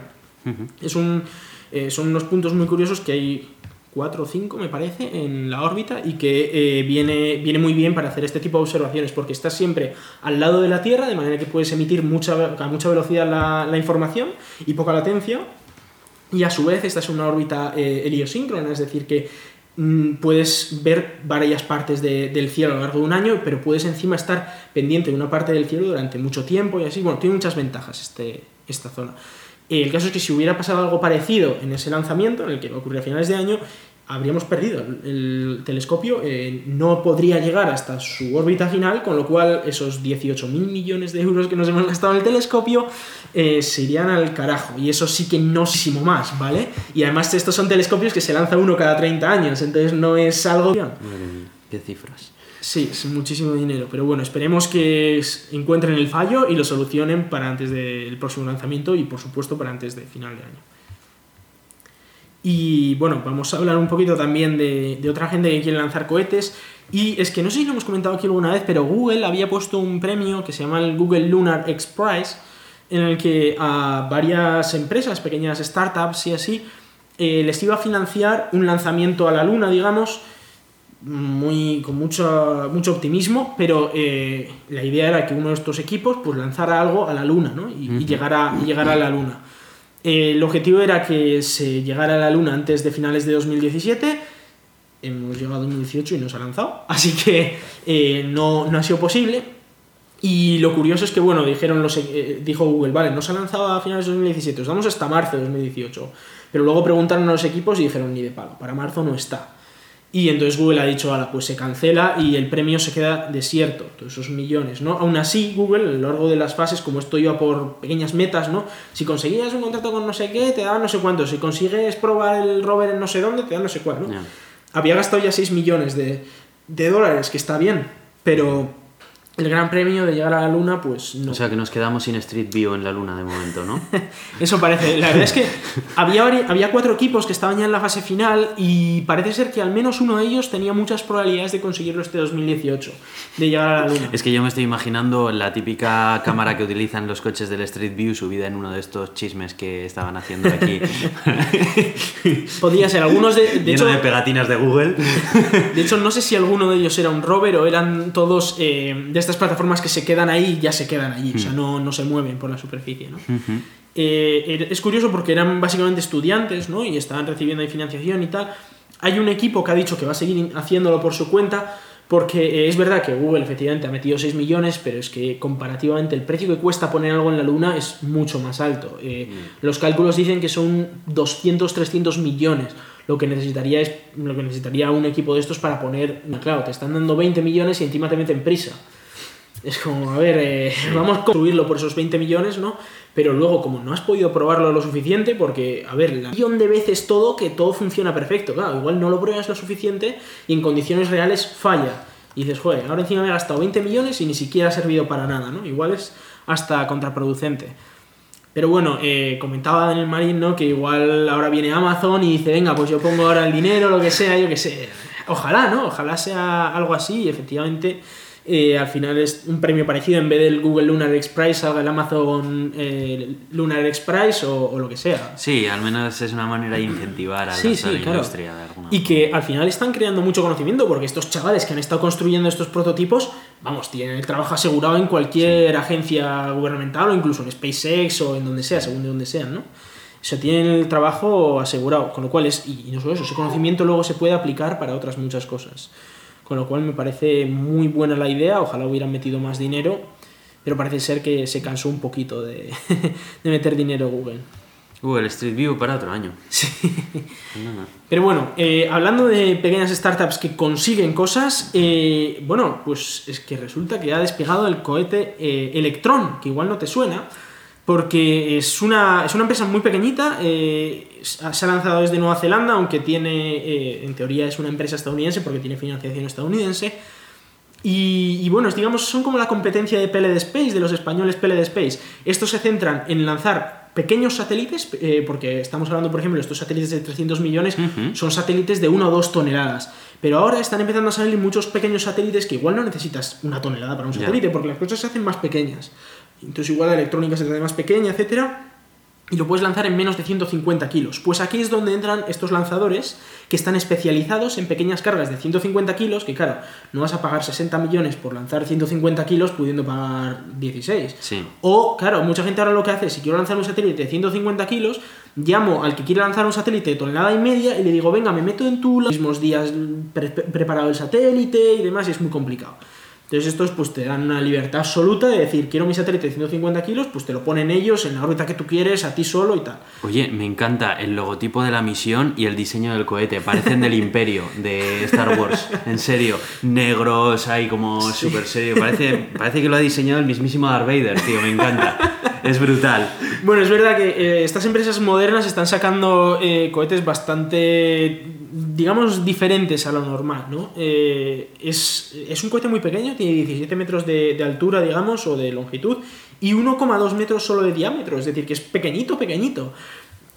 es un, eh, son unos puntos muy curiosos que hay cuatro o cinco, me parece, en la órbita y que eh, viene, viene muy bien para hacer este tipo de observaciones, porque estás siempre al lado de la Tierra, de manera que puedes emitir mucha, a mucha velocidad la, la información y poca latencia, y a su vez esta es una órbita eh, heliosíncrona, es decir, que mm, puedes ver varias partes del cielo a lo largo de un año, pero puedes encima estar pendiente de una parte del cielo durante mucho tiempo y así. Bueno, tiene muchas ventajas este, esta zona. El caso es que si hubiera pasado algo parecido en ese lanzamiento, en el que ocurrió a finales de año, habríamos perdido. El telescopio eh, no podría llegar hasta su órbita final, con lo cual esos 18.000 millones de euros que nos hemos gastado en el telescopio eh, se irían al carajo. Y eso sí que no más, ¿vale? Y además estos son telescopios que se lanza uno cada 30 años, entonces no es algo... qué cifras. Sí, es muchísimo dinero, pero bueno, esperemos que encuentren el fallo y lo solucionen para antes del próximo lanzamiento y por supuesto para antes de final de año. Y bueno, vamos a hablar un poquito también de, de, otra gente que quiere lanzar cohetes. Y es que no sé si lo hemos comentado aquí alguna vez, pero Google había puesto un premio que se llama el Google Lunar X Prize, en el que a varias empresas, pequeñas startups y así, eh, les iba a financiar un lanzamiento a la Luna, digamos, muy, con mucho, mucho optimismo, pero eh, la idea era que uno de estos equipos pues, lanzara algo a la Luna ¿no? y, llegara, a la Luna. Eh, el objetivo era que se llegara a la Luna antes de finales de 2017. Hemos llegado a 2018 y no se ha lanzado, así que eh, no, ha sido posible. Y lo curioso es que, bueno, dijeron los, dijo Google, vale, no se ha lanzado a finales de 2017, os damos hasta marzo de 2018. Pero luego preguntaron a los equipos y dijeron, ni de palo, para marzo no está. Y entonces Google ha dicho, ahora pues se cancela y el premio se queda desierto, todos esos millones, ¿no? Aún así, Google, a lo largo de las fases, como esto iba por pequeñas metas, ¿no? Si conseguías un contrato con no sé qué, te daban no sé cuánto. Si consigues probar el rover en no sé dónde, te dan no sé cuánto, ¿no? Había gastado ya 6 millones de, de dólares, que está bien, pero el gran premio de llegar a la luna, pues no. O sea que nos quedamos sin Street View en la luna de momento, ¿no? Eso parece. La verdad es que había, había cuatro equipos que estaban ya en la fase final y parece ser que al menos uno de ellos tenía muchas probabilidades de conseguirlo este 2018, de llegar a la luna. Es que yo me estoy imaginando la típica cámara que utilizan los coches del Street View subida en uno de estos chismes que estaban haciendo aquí. Podría ser. Algunos de, de hecho, de pegatinas de Google. De hecho, no sé si alguno de ellos era un rover o eran todos eh, de estas plataformas que se quedan ahí ya se quedan allí, o sea, mm. no, no, se mueven por la superficie. ¿no? Eh, es curioso porque eran básicamente estudiantes ¿no? y estaban recibiendo ahí financiación y tal. Hay un equipo que ha dicho que va a seguir haciéndolo por su cuenta. Porque eh, es verdad que Google efectivamente ha metido 6 millones, pero es que comparativamente el precio que cuesta poner algo en la luna es mucho más alto. Eh, mm. Los cálculos dicen que son 200, 300 millones lo que necesitaría es lo que necesitaría un equipo de estos para poner claro te están dando 20 millones y encima te meten prisa es como, a ver, eh, vamos a construirlo por esos 20 millones, ¿no? Pero luego, como no has podido probarlo lo suficiente, porque, a ver, la millón de veces todo que todo funciona perfecto. Claro, igual no lo pruebas lo suficiente y en condiciones reales falla. Y dices, joder, ahora encima me he gastado 20 millones y ni siquiera ha servido para nada, ¿no? Igual es hasta contraproducente. Pero bueno, eh, comentaba Daniel Marín, ¿no? Que igual ahora viene Amazon y dice, venga, pues yo pongo ahora el dinero, lo que sea, yo que sé. Ojalá, ¿no? Ojalá sea algo así y efectivamente eh, al final es un premio parecido, en vez del Google Lunar X Prize salga el Amazon eh, Lunar X Prize o, lo que sea. Sí, al menos es una manera de incentivar a la industria de alguna Y que al final están creando mucho conocimiento porque estos chavales que han estado construyendo estos prototipos, vamos, tienen el trabajo asegurado en cualquier agencia gubernamental o incluso en SpaceX o en donde sea, según de donde sean, ¿no? O sea, tienen el trabajo asegurado, con lo cual es, y no solo eso, ese conocimiento luego se puede aplicar para otras muchas cosas. Con lo cual me parece muy buena la idea, ojalá hubieran metido más dinero, pero parece ser que se cansó un poquito de, meter dinero Google. Google Street View para otro año. Sí. Pero bueno, eh, hablando de pequeñas startups que consiguen cosas, eh, bueno, pues es que resulta que ha despegado el cohete eh, Electron, que igual no te suena, porque es una, es una empresa muy pequeñita, eh, se ha lanzado desde Nueva Zelanda, aunque tiene, eh, en teoría es una empresa estadounidense porque tiene financiación estadounidense. Y, bueno, digamos, son como la competencia de PLD Space, de los españoles PLD Space. Estos se centran en lanzar pequeños satélites, eh, porque estamos hablando, por ejemplo, estos satélites de 300 millones son satélites de 1 o 2 toneladas. Pero ahora están empezando a salir muchos pequeños satélites que igual no necesitas una tonelada para un satélite, porque las cosas se hacen más pequeñas. Entonces igual la electrónica se te hace más pequeña, etcétera, y lo puedes lanzar en menos de 150 kilos. Pues aquí es donde entran estos lanzadores que están especializados en pequeñas cargas de 150 kilos, que claro, no vas a pagar 60 millones por lanzar 150 kilos pudiendo pagar 16. O, claro, mucha gente ahora lo que hace, si quiero lanzar un satélite de 150 kilos, llamo al que quiere lanzar un satélite de tonelada y media y le digo, venga, me meto en tu... Los mismos días preparado el satélite y demás, y es muy complicado. Entonces estos pues te dan una libertad absoluta de decir, quiero mi satélite de 150 kilos, pues te lo ponen ellos en la órbita que tú quieres, a ti solo y tal. Oye, me encanta el logotipo de la misión y el diseño del cohete, parecen del imperio de Star Wars, en serio, negros, ahí como súper serio, parece, parece que lo ha diseñado el mismísimo Darth Vader, tío, me encanta, es brutal. Bueno, es verdad que eh, estas empresas modernas están sacando eh, cohetes bastante, digamos, diferentes a lo normal, ¿no? Eh, es, es un cohete muy pequeño, tiene 17 metros de, de altura, digamos, o de longitud, y 1,2 metros solo de diámetro, es decir, que es pequeñito, pequeñito.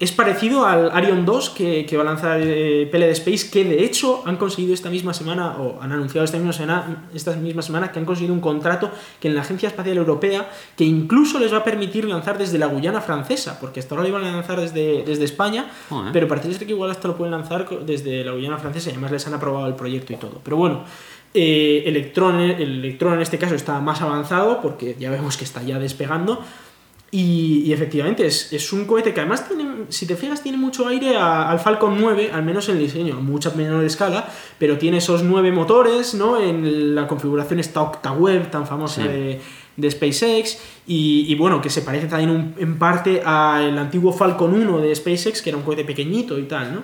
Es parecido al Arion 2 que, que va a lanzar eh, PLD Space, que de hecho han conseguido esta misma semana, o han anunciado esta misma, semana, esta misma semana, que han conseguido un contrato que en la Agencia Espacial Europea, que incluso les va a permitir lanzar desde la Guyana francesa, porque hasta ahora lo iban a lanzar desde, desde España, pero parece ser que igual hasta lo pueden lanzar desde la Guyana francesa y además les han aprobado el proyecto y todo. Pero bueno, eh, Electron, el Electron en este caso está más avanzado porque ya vemos que está ya despegando. Y, y efectivamente es, es un cohete que además tiene, si te fijas, tiene mucho aire a- al Falcon 9, al menos en el diseño, a mucha menor escala, pero tiene esos nueve motores, ¿no? En la configuración esta OctaWeb tan famosa Sí. de, de SpaceX, y, y bueno, que se parece también un- en parte al antiguo Falcon 1 de SpaceX, que era un cohete pequeñito y tal, ¿no?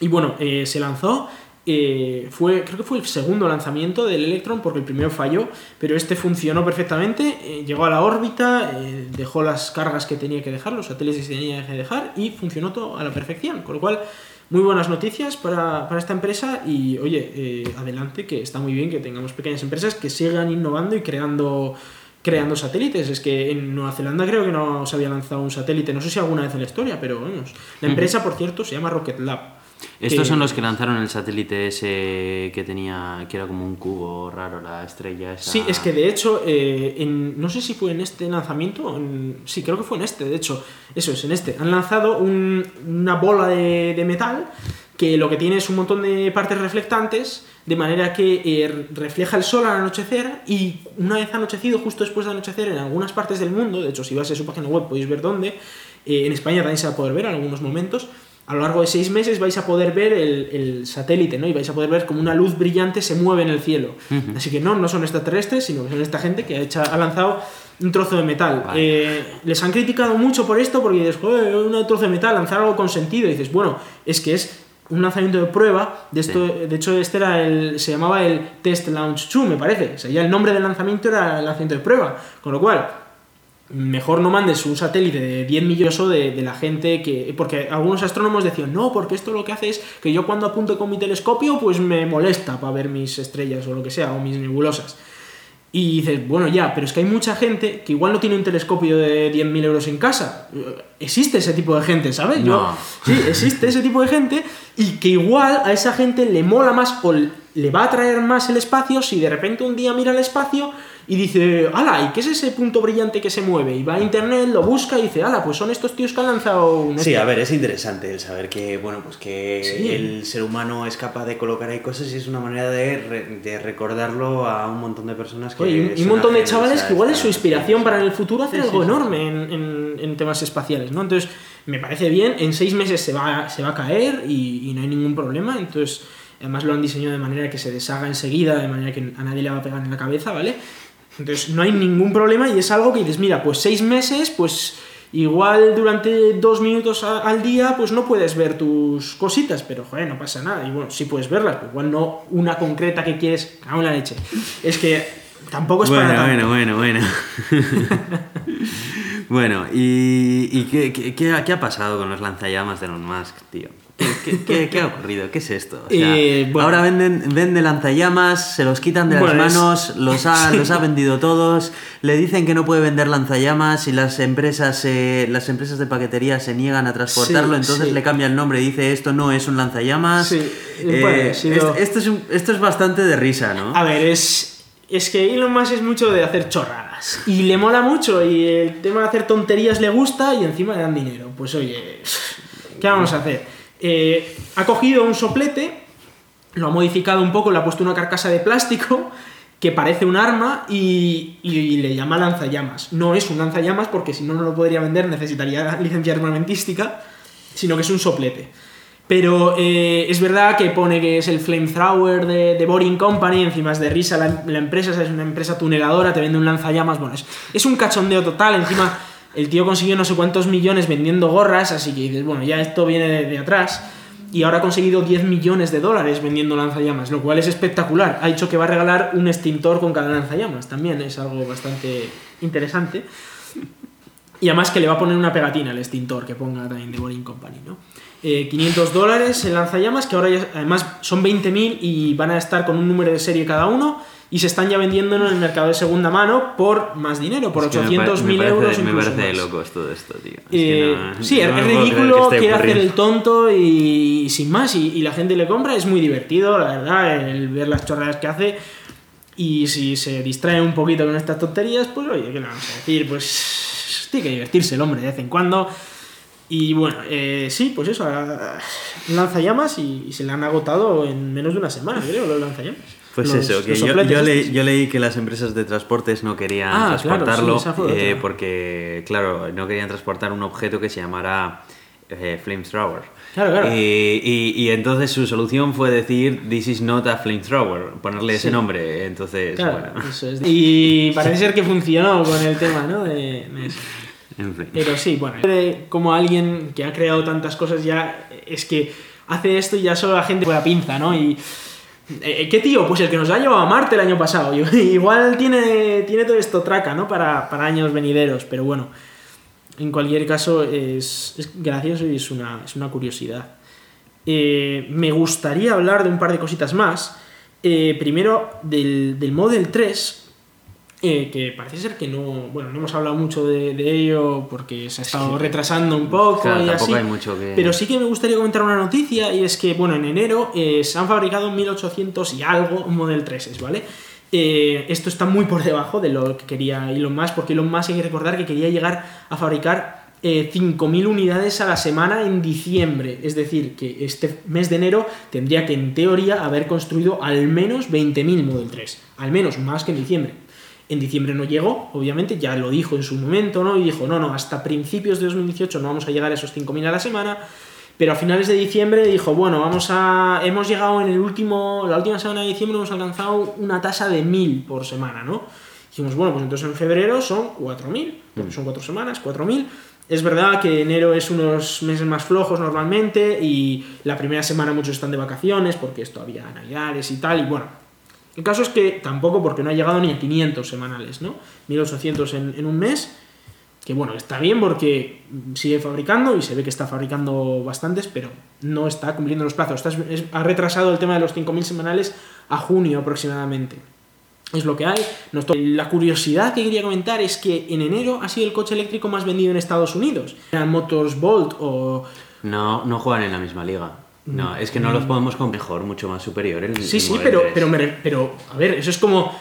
Y bueno, eh, se lanzó. Eh, fue, creo que fue el segundo lanzamiento del Electron porque el primero falló, pero este funcionó perfectamente. eh, llegó a la órbita, eh, dejó las cargas que tenía que dejar, los satélites que tenía que dejar y funcionó todo a la perfección. Con lo cual, muy buenas noticias para, para esta empresa y oye, eh, adelante, que está muy bien que tengamos pequeñas empresas que sigan innovando y creando creando satélites. Es que en Nueva Zelanda creo que no se había lanzado un satélite, no sé si alguna vez en la historia, pero vamos. La empresa, por cierto, se llama Rocket Lab. Estos son los que lanzaron el satélite ese que tenía, que era como un cubo raro, la estrella esa. Sí, es que de hecho, eh, en, no sé si fue en este lanzamiento, o en- sí, creo que fue en este, de hecho, eso es, en este. Han lanzado un- una bola de, de metal que lo que tiene es un montón de partes reflectantes, de manera que eh, refleja el sol al anochecer y una vez anochecido, justo después de anochecer, en algunas partes del mundo, de hecho, si vas a su página web podéis ver dónde, eh, en España también se va a poder ver en algunos momentos, a lo largo de seis meses vais a poder ver el, el satélite, ¿no? Y vais a poder ver como una luz brillante se mueve en el cielo. Así que no, no son extraterrestres, sino que son esta gente que ha, hecha- ha lanzado un trozo de metal. Vale. Eh, les han criticado mucho por esto porque dices, joder, un trozo de metal, lanzar algo con sentido. Y dices, bueno, es que es un lanzamiento de prueba. De, esto, de hecho, este era el, se llamaba el Test Launch 2, me parece. O sea, ya el nombre del lanzamiento era el lanzamiento de prueba. Con lo cual, mejor no mandes un satélite de 10 millones de, de la gente que... Porque algunos astrónomos decían, no, porque esto lo que hace es que yo cuando apunto con mi telescopio, pues me molesta para ver mis estrellas o lo que sea, o mis nebulosas. Y dices, bueno, ya, pero es que hay mucha gente que igual no tiene un telescopio de 10.000 euros en casa. Existe ese tipo de gente, ¿sabes? Yo- No. sí, existe ese tipo de gente y que igual a esa gente le mola más o le va a atraer más el espacio si de repente un día mira el espacio y dice, ala, ¿y qué es ese punto brillante que se mueve? Y va a internet, lo busca y dice, ala, pues son estos tíos que han lanzado un... Sí, a ver, es interesante el saber que, bueno, pues que Sí. el ser humano es capaz de colocar ahí cosas y es una manera de, re- de recordarlo a un montón de personas que... Oye, y un- y un son montón de chavales a que igual es su inspiración para en el futuro hacer Sí, algo sí, sí. enorme en, en- en temas espaciales, ¿no? Entonces, me parece bien, en seis meses se va, se va a caer y, no hay ningún problema, entonces, además lo han diseñado de manera que se deshaga enseguida, de manera que a nadie le va a pegar en la cabeza, ¿vale? Entonces, no hay ningún problema y es algo que dices, mira, pues seis meses, pues igual durante dos minutos al día, pues no puedes ver tus cositas, pero joder, no pasa nada. Y bueno, sí puedes verlas, pero igual no una concreta que quieres, cago en la leche. Es que tampoco es Bueno, para bueno, bueno, bueno. bueno, ¿y, y qué, qué- qué ha- qué ha pasado con los lanzallamas de Elon Musk, tío? ¿Qué, ha ocurrido? ¿Qué es esto? O sea, Eh, bueno. Ahora venden, venden lanzallamas, se los quitan de las es- manos, los ha, los ha vendido todos, le dicen que no puede vender lanzallamas y las empresas, eh, las empresas de paquetería se niegan a transportarlo, Sí, entonces sí. le cambia el nombre y dice esto no es un lanzallamas. Sí, Eh, bueno, esto, es un- esto es bastante de risa, ¿no? A ver, es, es que Elon Musk es mucho de hacer chorradas. Y le mola mucho y el tema de hacer tonterías le gusta y encima le dan dinero. Pues oye, ¿qué vamos a hacer? Eh, ha cogido un soplete, lo ha modificado un poco, le ha puesto una carcasa de plástico que parece un arma y, y le llama lanzallamas. No es un lanzallamas porque si no, no lo podría vender, necesitaría licencia armamentística, sino que es un soplete. Pero eh, es verdad que pone que es el flamethrower de, Boring Company, encima es de risa la, empresa, es una empresa tuneladora, te vende un lanzallamas, bueno, es, es un cachondeo total, encima el tío consiguió no sé cuántos millones vendiendo gorras, así que dices, bueno, ya esto viene de, de atrás, y ahora ha conseguido 10 millones de dólares vendiendo lanzallamas, lo cual es espectacular. Ha dicho que va a regalar un extintor con cada lanzallamas, también es algo bastante interesante. Y además que le va a poner una pegatina al extintor que ponga también de Boring Company, ¿no? Eh, 500 dólares el lanzallamas, que ahora ya, además son 20.000 y van a estar con un número de serie cada uno y se están ya vendiendo en el mercado de segunda mano por más dinero, por Es que me 800.000 pa- me parece- euros. Me parece más. loco todo esto, tío. Es Eh, que no- sí, no es, ridículo, quiere hacer el tonto y, sin más, y, y la gente le compra, es muy divertido, la verdad, el ver las chorradas que hace. Y si se distrae un poquito con estas tonterías, pues oye, ¿qué le vamos a decir? Pues tiene que divertirse el hombre de vez en cuando. Y bueno, eh, sí, pues eso, ah, lanzallamas y, y se le han agotado en menos de una semana, creo, los lanzallamas. Pues Los- eso, que yo, yo, le- yo leí que las empresas de transportes no querían Ah, claro, transportarlo sí, esa fue eh, porque, claro, no querían transportar un objeto que se llamara eh, flamethrower. Claro, claro. Y, y- y entonces su solución fue decir, this is not a flamethrower, ponerle ese Sí. nombre. Entonces, Claro, bueno, eso es. Y parece ser que funcionó con el tema, ¿no? De, de eso. Pero sí, bueno, como alguien que ha creado tantas cosas ya es que hace esto y ya solo la gente fue a pinza, ¿no? Y eh, ¿qué tío? Pues el que nos ha llevado a Marte el año pasado. Igual tiene, tiene todo esto traca, ¿no? Para, para años venideros, pero bueno, en cualquier caso es, gracioso y es una, es una curiosidad. Eh, me gustaría hablar de un par de cositas más. Eh, primero del, del Model 3, eh, que parece ser que no, bueno, no hemos hablado mucho de, de ello porque se ha estado retrasando un poco Claro, y así. hay mucho que- Pero sí que me gustaría comentar una noticia y es que, bueno, en enero eh, se han fabricado 1800 y algo Model 3, ¿vale? Eh, esto está muy por debajo de lo que quería Elon Musk, porque Elon Musk hay que recordar que quería llegar a fabricar eh, 5.000 unidades a la semana en diciembre. Es decir, que este mes de enero tendría que, en teoría, haber construido al menos 20.000 Model 3. Al menos, más que en diciembre. En diciembre no llegó, obviamente, ya lo dijo en su momento, ¿no? Y dijo, no, no, hasta principios de 2018 no vamos a llegar a esos 5.000 a la semana. Pero a finales de diciembre dijo, bueno, vamos a. Hemos llegado en el último. La última semana de diciembre hemos alcanzado una tasa de 1000 por semana, ¿no? Dijimos, bueno, pues entonces en febrero son 4000, porque son cuatro semanas, 4000. Es verdad que enero es unos meses más flojos normalmente y la primera semana muchos están de vacaciones porque esto había navidades y tal. Y bueno, el caso es que tampoco porque no ha llegado ni a 500 semanales, ¿no? 1800 en, en un mes, que bueno, está bien porque sigue fabricando y se ve que está fabricando bastantes, pero no está cumpliendo los plazos. Ha retrasado el tema de los 5.000 semanales a junio aproximadamente. Es lo que hay. La curiosidad que quería comentar es que en enero ha sido el coche eléctrico más vendido en Estados Unidos. Motors Bolt o... No, no juegan en la misma liga. No, es que no los podemos con mejor, mucho más superior. El, Mm. Sí, el sí, pero, 3. pero, me re- pero, a ver, eso es como...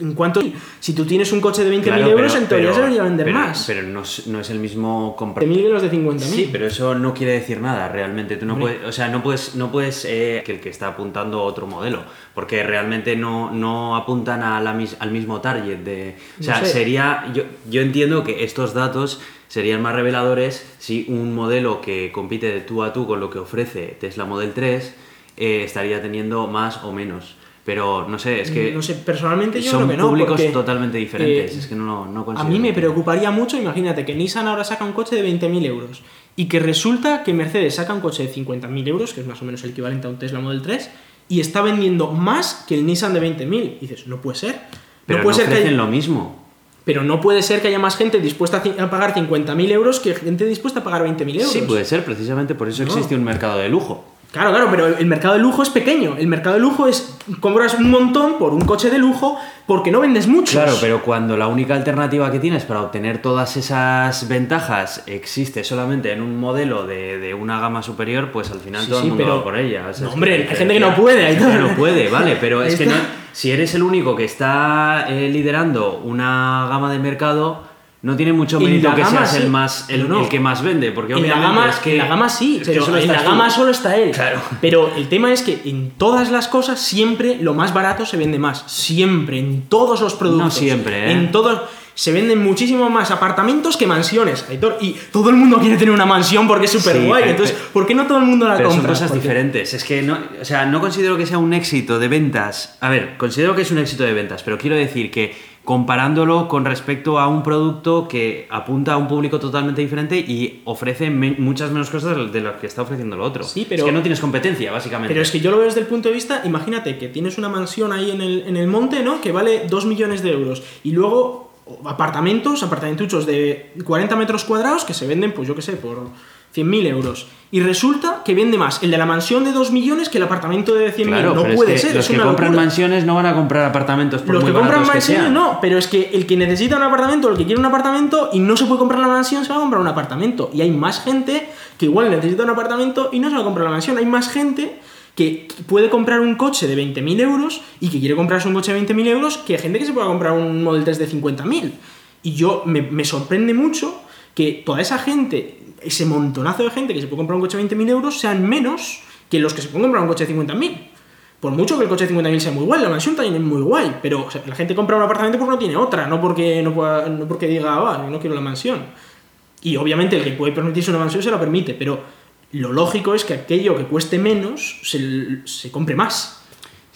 En cuanto... Si tú tienes un coche de 20.000 Claro, euros, en teoría se debería vender pero- más. Pero no, es- no es el mismo comprar. 20.000 que los de 50.000. Sí, pero eso no quiere decir nada realmente. Tú no Hombre. puedes, o sea, no puedes, no puedes eh, que el que está apuntando a otro modelo, porque realmente no, no apuntan a la al mismo target de, o sea, No sé. sería, yo, yo entiendo que estos datos serían más reveladores si un modelo que compite de tú a tú con lo que ofrece Tesla Model 3 eh, estaría teniendo más o menos. Pero no sé, es que no sé, personalmente yo son creo que no. públicos totalmente diferentes. eh, es que no, no A mí me preocuparía mucho, imagínate, que Nissan ahora saca un coche de 20.000 euros y que resulta que Mercedes saca un coche de 50.000 euros, que es más o menos el equivalente a un Tesla Model 3, y está vendiendo más que el Nissan de 20.000. Y dices, no puede ser. Pero no no, puede ser que lo mismo. Pero no puede ser que haya más gente dispuesta a pagar 50.000 euros que gente dispuesta a pagar 20.000 euros. Sí, puede ser, precisamente por eso No. existe un mercado de lujo. Claro, claro, pero el mercado de lujo es pequeño. El mercado de lujo es compras un montón por un coche de lujo porque no vendes muchos. Claro, pero cuando la única alternativa que tienes para obtener todas esas ventajas existe solamente en un modelo de, de una gama superior, pues al final Sí, todo sí, el mundo pero- va por ella. O sea, No, es hombre, la hay gente que no puede, hay gente que no puede, vale, pero es que no, si eres el único que está eh, liderando una gama de mercado, no tiene mucho mérito que seas el más el, pero no. el que más vende, porque En la, gama, es que en la gama sí, es que pero en la tú. gama solo está él. Claro. Pero el tema es que en todas las cosas siempre lo más barato se vende más. Siempre, en todos los productos. No siempre, ¿eh? En todos. Se venden muchísimo más apartamentos que mansiones, Aitor. Y todo el mundo quiere tener una mansión porque es súper Sí, guay. Entonces, ¿por qué no todo el mundo la Pero son compra? cosas Porque- diferentes. Es que no, o sea, no considero que sea un éxito de ventas. A ver, considero que es un éxito de ventas, pero quiero decir que comparándolo con respecto a un producto que apunta a un público totalmente diferente y ofrece me- muchas menos cosas de las que está ofreciendo lo otro. Sí, pero- Es que no tienes competencia, básicamente. Pero es que yo lo veo desde el punto de vista, imagínate que tienes una mansión ahí en el, en el monte, ¿no? Que vale 2 millones de euros. Y luego apartamentos, apartamentuchos de 40 metros cuadrados que se venden, pues yo qué sé, por 100.000 euros. Y resulta que vende más el de la mansión de 2 millones que el apartamento de 100.000. Claro, no puede es que ser. los es que una compran locura. mansiones no van a comprar apartamentos por Los muy que compran que mansiones no, pero es que el que necesita un apartamento, el que quiere un apartamento y no se puede comprar la mansión, se va a comprar un apartamento. Y hay más gente que igual necesita un apartamento y no se va a comprar la mansión. Hay más gente que puede comprar un coche de 20.000 euros y que quiere comprarse un coche de 20.000 euros que gente que se pueda comprar un Model 3 de 50.000. Y yo me, me sorprende mucho que toda esa gente, ese montonazo de gente que se puede comprar un coche de 20.000 euros, sean menos que los que se pueden comprar un coche de 50.000. Por mucho que el coche de 50.000 sea muy guay, la mansión también es muy guay, pero la gente compra un apartamento porque no tiene otra, no porque, no porque diga, ah, no quiero la mansión. Y obviamente el que puede permitirse una mansión se la permite, pero lo lógico es que aquello que cueste menos se, se compre más.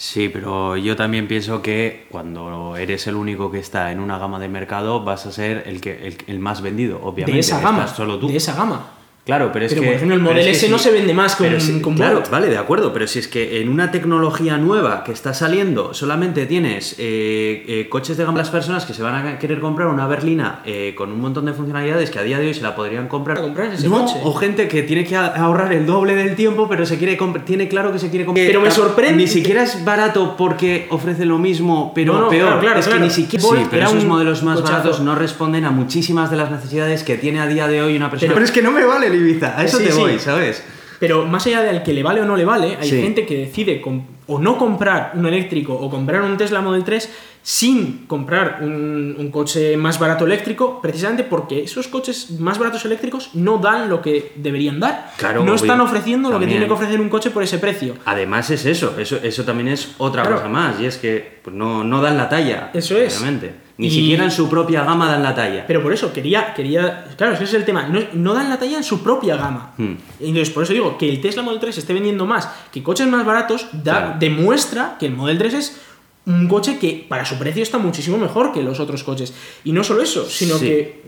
Sí, pero yo también pienso que cuando eres el único que está en una gama de mercado vas a ser el que el, el más vendido, obviamente. de esa gama. estás solo tú. De esa gama. Claro, pero es Pero, que. por ejemplo, el pero Model que S no se vende más con- pero si- con Claro, Bolt. vale, de acuerdo, pero si es que en una tecnología nueva que está saliendo solamente tienes eh, eh, coches de gama las personas que se van a querer comprar una berlina eh, con un montón de funcionalidades que a día de hoy se la podrían comprar. Comprar ese No, coche. O gente que tiene que ahorrar el doble del tiempo, pero se quiere tiene claro que se quiere comprar. Pero me sorprende Ni que- siquiera es barato porque ofrece lo mismo, pero No, no, peor. claro, claro, es que ni siquiera. Bolt Sí, pero esos modelos más cochazo. baratos no responden a muchísimas de las necesidades que tiene a día de hoy una persona. Pero- es que no me vale Ibiza, a eso Sí, te sí. voy, ¿sabes? Pero más allá del que le vale o no le vale, hay Sí. gente que decide o no comprar un eléctrico o comprar un Tesla Model 3 sin comprar un, un coche más barato eléctrico, precisamente porque esos coches más baratos eléctricos no dan lo que deberían dar. Claro, no están ofreciendo lo que tiene que ofrecer un coche por ese precio. Además es eso, eso, eso también es otra Claro. cosa más, y es que pues, no, no dan la talla. Eso es. Obviamente. Ni Y- siquiera en su propia gama dan la talla. Pero por eso, quería, quería claro, ese es el tema, no, no dan la talla en su propia gama. Hmm. Entonces, por eso digo, que el Tesla Model 3 esté vendiendo más que coches más baratos, da, Claro. demuestra que el Model 3 es un coche que para su precio está muchísimo mejor que los otros coches. Y no solo eso, sino Sí. que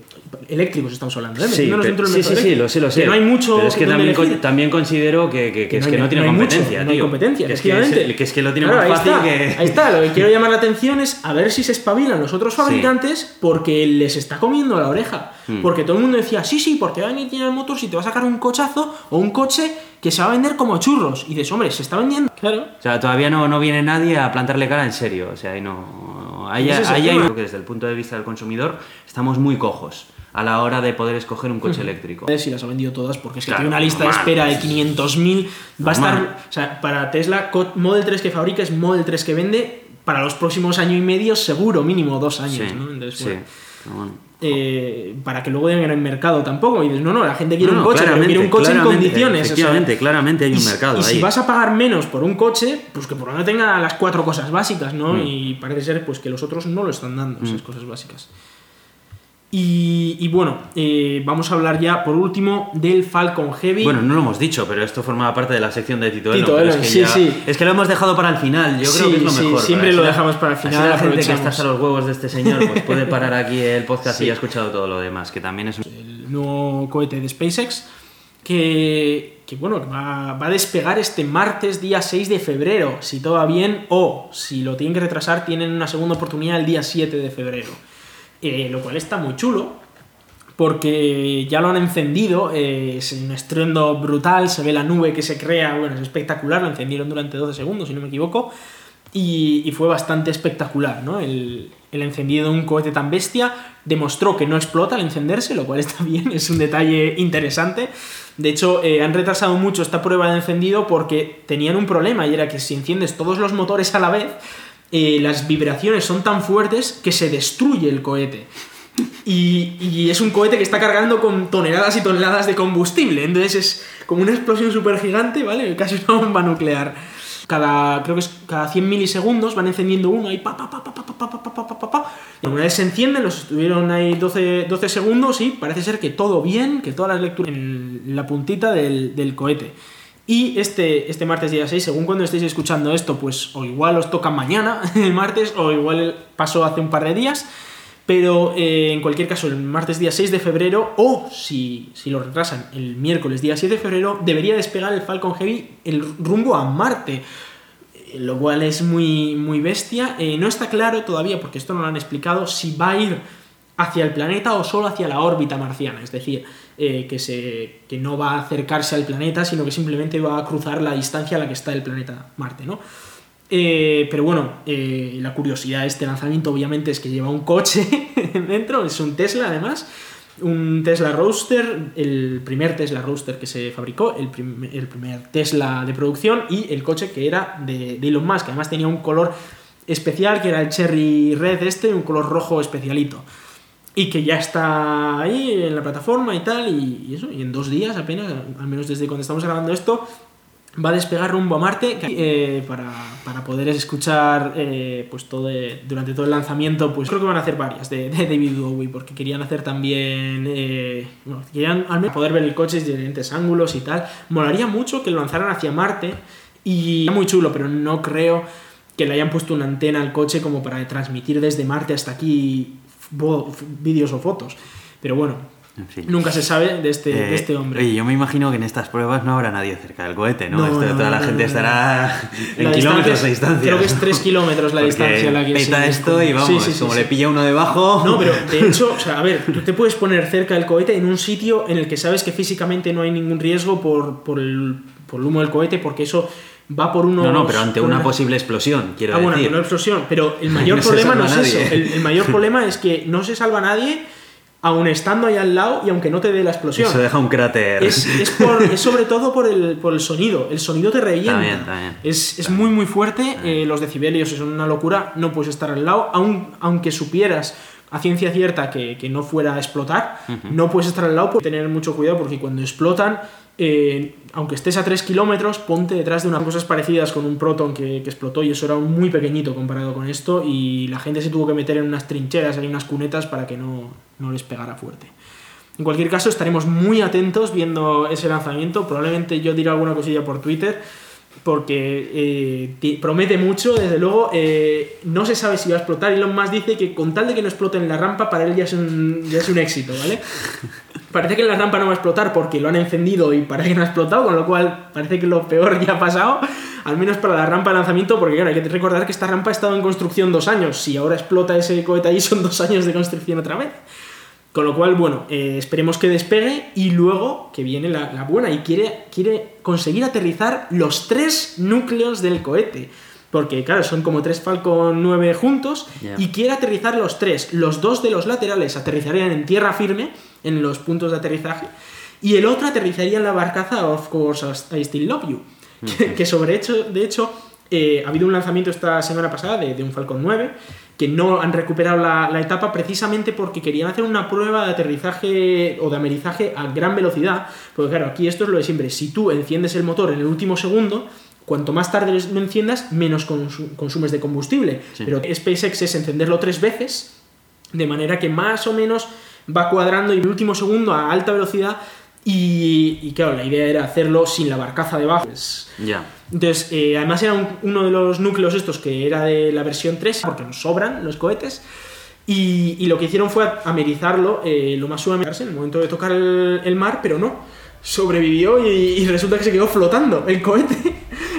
eléctricos estamos hablando, ¿eh? Sí, pero- dentro del sí, mercado sí, sí, lo sé, lo sé. Que no hay mucho Pero es que también, también considero que, que- que es no que hay- no tiene no hay mucho, competencia, no hay competencia, que es que, es, que es que lo tiene Claro, más ahí fácil está, que... Ahí está, lo que quiero llamar la atención es a ver si se espabilan los otros fabricantes porque les está comiendo la oreja. Hmm. Porque todo el mundo decía, sí, sí, porque va a venir General Motors y te va a sacar un cochazo o un coche que se va a vender como churros. Y dices, hombre, se está vendiendo. Claro. O sea, todavía no, no viene nadie a plantarle cara en serio. O sea, ahí no. Ahí, es ahí hay- que desde el punto de vista del consumidor estamos muy cojos a la hora de poder escoger un coche eléctrico. Si las ha vendido todas, porque es que Claro, tiene una lista de espera de 500.000. Va a estar. O sea, para Tesla, Model 3 que fabrica es Model 3 que vende para los próximos año y medio, seguro, mínimo dos años. Sí, ¿no? Entonces, sí. bueno, Pero bueno. Eh, para que luego digan en el mercado tampoco. Y dices, no, no, la gente quiere No, un coche, pero quiere un coche en condiciones. o sea, Efectivamente, claramente hay un si- mercado y si ahí. vas a pagar menos por un coche, pues que por lo menos tenga las cuatro cosas básicas, ¿no? Mm. Y parece ser pues que los otros no lo están dando, esas cosas básicas. Y, y bueno, eh, vamos a hablar ya por último del Falcon Heavy. Bueno, no lo hemos dicho, pero esto formaba parte de la sección de Tito, Tito Elon, es, que sí, ya- sí. es que lo hemos dejado para el final. Yo Sí, creo que es lo sí, mejor. siempre lo dejamos para el final, la gente que está hasta los huevos de este señor pues puede parar aquí el podcast y ha escuchado todo lo demás, que también es un... el nuevo cohete de SpaceX, que, que, bueno, va, va a despegar este martes día 6 de febrero, si todo va bien, o si lo tienen que retrasar, tienen una segunda oportunidad el día 7 de febrero. Eh, lo cual está muy chulo, porque ya lo han encendido, eh, es un estruendo brutal, se ve la nube que se crea, bueno, es espectacular, lo encendieron durante 12 segundos, si no me equivoco, y, fue bastante espectacular, ¿no? El, el encendido de un cohete tan bestia demostró que no explota al encenderse, lo cual está bien, es un detalle interesante. De hecho, eh, han retrasado mucho esta prueba de encendido porque tenían un problema y era que si enciendes todos los motores a la vez, eh, las vibraciones son tan fuertes que se destruye el cohete. Y, y es un cohete que está cargando con toneladas y toneladas de combustible. Entonces es como una explosión súper gigante, ¿vale? Casi una bomba nuclear. Cada, creo que es cada 100 milisegundos van encendiendo uno y pa, pa, pa, pa, pa, pa, pa, pa, pa, pa, pa, pa. Y una vez se encienden, los estuvieron ahí 12, 12 segundos y parece ser que todo bien, que todas las lecturas en la puntita del, del cohete. Y este, este martes día 6, según cuando estéis escuchando esto, pues o igual os toca mañana, el martes, o igual pasó hace un par de días. Pero eh, en cualquier caso, el martes día 6 de febrero, o si, si lo retrasan el miércoles día 7 de febrero, debería despegar el Falcon Heavy el rumbo a Marte. Eh, Lo cual es muy, muy bestia. Eh, no está claro todavía, porque esto no lo han explicado, si va a ir hacia el planeta o solo hacia la órbita marciana, es decir, eh, que, se, que no va a acercarse al planeta, sino que simplemente va a cruzar la distancia a la que está el planeta Marte, ¿no? Eh, pero bueno, eh, la curiosidad de este lanzamiento obviamente es que lleva un coche dentro, es un Tesla además, un Tesla Roadster, el primer Tesla Roadster que se fabricó, el, primer Tesla de producción y el coche que era de, de Elon Musk, además tenía un color especial que era el Cherry Red este, un color rojo especialito y que ya está ahí en la plataforma y tal, y, eso, y en dos días apenas, al menos desde cuando estamos grabando esto, va a despegar rumbo a Marte eh, para, para, poder escuchar eh, pues todo durante todo el lanzamiento, pues creo que van a hacer varias de, de David Bowie, porque querían hacer también, eh, bueno, querían al menos poder ver el coche de diferentes ángulos y tal. Molaría mucho que lo lanzaran hacia Marte y muy chulo, pero no creo que le hayan puesto una antena al coche como para transmitir desde Marte hasta aquí vídeos o fotos. Pero bueno, nunca se sabe de este, de este hombre. Oye, yo me imagino que en estas pruebas no habrá nadie cerca del cohete, ¿no? toda la gente estará en kilómetros de distancia. Creo que es 3 kilómetros la distancia la que peta esto y vamos, como le pilla uno debajo. No, pero de hecho, o sea, a ver, tú te puedes poner cerca del cohete en un sitio en el que sabes que físicamente no hay ningún riesgo por, por, el, por el humo del cohete, porque eso va por uno No, no, pero ante una, posible explosión, quiero ah, decir. bueno, una explosión. Pero el mayor problema no es eso. El, mayor problema es que no se salva nadie aun estando ahí al lado y aunque no te dé la explosión. Se deja un cráter. Es, sobre todo por el, por el, sonido. El sonido te revienta. Es, muy, muy fuerte. Eh, los decibelios son una locura. No puedes estar al lado. Aun, aunque supieras a ciencia cierta que, no fuera a explotar, no puedes estar al lado. Por tener mucho cuidado porque cuando explotan eh, aunque estés a 3 kilómetros, ponte detrás de unas cosas parecidas con un Proton que, explotó y eso era muy pequeñito comparado con esto y la gente se tuvo que meter en unas trincheras, en unas cunetas para que no, no les pegara fuerte. En cualquier caso, estaremos muy atentos viendo ese lanzamiento. Probablemente yo diré alguna cosilla por Twitter porque eh, promete mucho, desde luego. Eh, no se sabe si va a explotar. Elon Musk dice que con tal de que no explote en la rampa, para él ya es un, ya es un éxito, ¿vale? Parece que la rampa no va a explotar porque lo han encendido y parece que no ha explotado, con lo cual parece que lo peor ya ha pasado, al menos para la rampa de lanzamiento, porque claro, hay que recordar que esta rampa ha estado en construcción dos años. Si ahora explota ese cohete ahí, son dos años de construcción otra vez. Con lo cual, bueno, eh, esperemos que despegue y luego que viene la, buena y quiere, quiere conseguir aterrizar los tres núcleos del cohete. Porque, claro, son como tres Falcon 9 juntos y quiere aterrizar los tres. Los dos de los laterales aterrizarían en tierra firme, en los puntos de aterrizaje, y el otro aterrizaría en la barcaza Of Course I Still Love You. que, sobre hecho, de hecho, eh, ha habido un lanzamiento esta semana pasada de, de un Falcon 9 que no han recuperado la, etapa precisamente porque querían hacer una prueba de aterrizaje o de amerizaje a gran velocidad. Porque claro, aquí esto es lo de siempre. Si tú enciendes el motor en el último segundo, cuanto más tarde lo enciendas, menos consumes de combustible. Pero SpaceX es encenderlo tres veces, de manera que más o menos va cuadrando y en el último segundo a alta velocidad y, claro, la idea era hacerlo sin la barcaza debajo. Ya. Entonces, eh, además era uno de los núcleos estos que era de la versión 3, porque nos sobran los cohetes. Y, lo que hicieron fue amerizarlo eh, lo más suavemente en el momento de tocar el mar, pero no sobrevivió y, resulta que se quedó flotando el cohete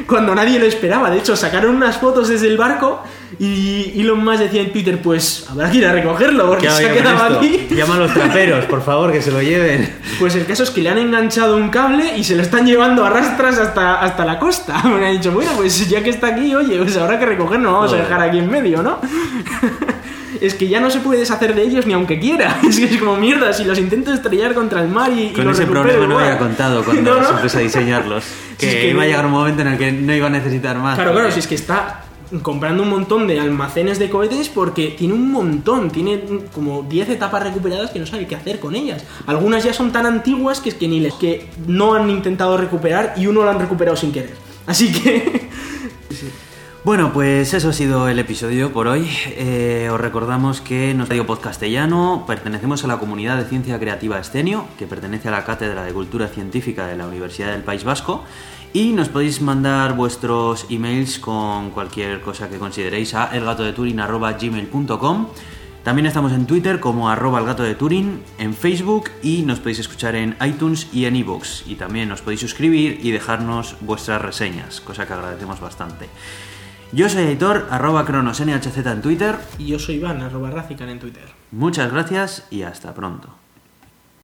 cuando nadie lo esperaba. De hecho, sacaron unas fotos desde el barco y Elon Musk decía en Twitter, pues habrá que ir a recogerlo porque se ha quedado aquí. Llama a los traperos, por favor, que se lo lleven. Pues el caso es que le han enganchado un cable y se lo están llevando a rastras hasta, hasta la costa. Me han dicho, bueno, pues ya que está aquí, oye, pues habrá que recogerlo, vamos a dejar aquí en medio, ¿no? Es que ya no se puede deshacer de ellos ni aunque quiera. Es que es como mierda, si los intento estrellar contra el mar y. Con ese problema no había contado cuando no, no. a diseñarlos. Que, iba a llegar un momento en el que no iba a necesitar más. Claro, claro, si es que está comprando un montón de almacenes de cohetes porque tiene un montón, tiene como 10 etapas recuperadas que no sabe qué hacer con ellas. Algunas ya son tan antiguas que es que ni les que no han intentado recuperar y uno lo han recuperado sin querer. Así que Bueno, pues eso ha sido el episodio por hoy. Eh, os recordamos que nos Radio Podcastellano pertenecemos a la comunidad de ciencia creativa Escenio, que pertenece a la Cátedra de Cultura Científica de la Universidad del País Vasco. Y nos podéis mandar vuestros emails con cualquier cosa que consideréis a elgatodeturin.gmail.com También estamos en Twitter como arroba el de Turing, en Facebook y nos podéis escuchar en iTunes y en iVoox. Y también nos podéis suscribir y dejarnos vuestras reseñas, cosa que agradecemos bastante. Yo soy Aitor, arroba cronosnhz en Twitter. Y yo soy Iván, arroba Racican en Twitter. Muchas gracias y hasta pronto.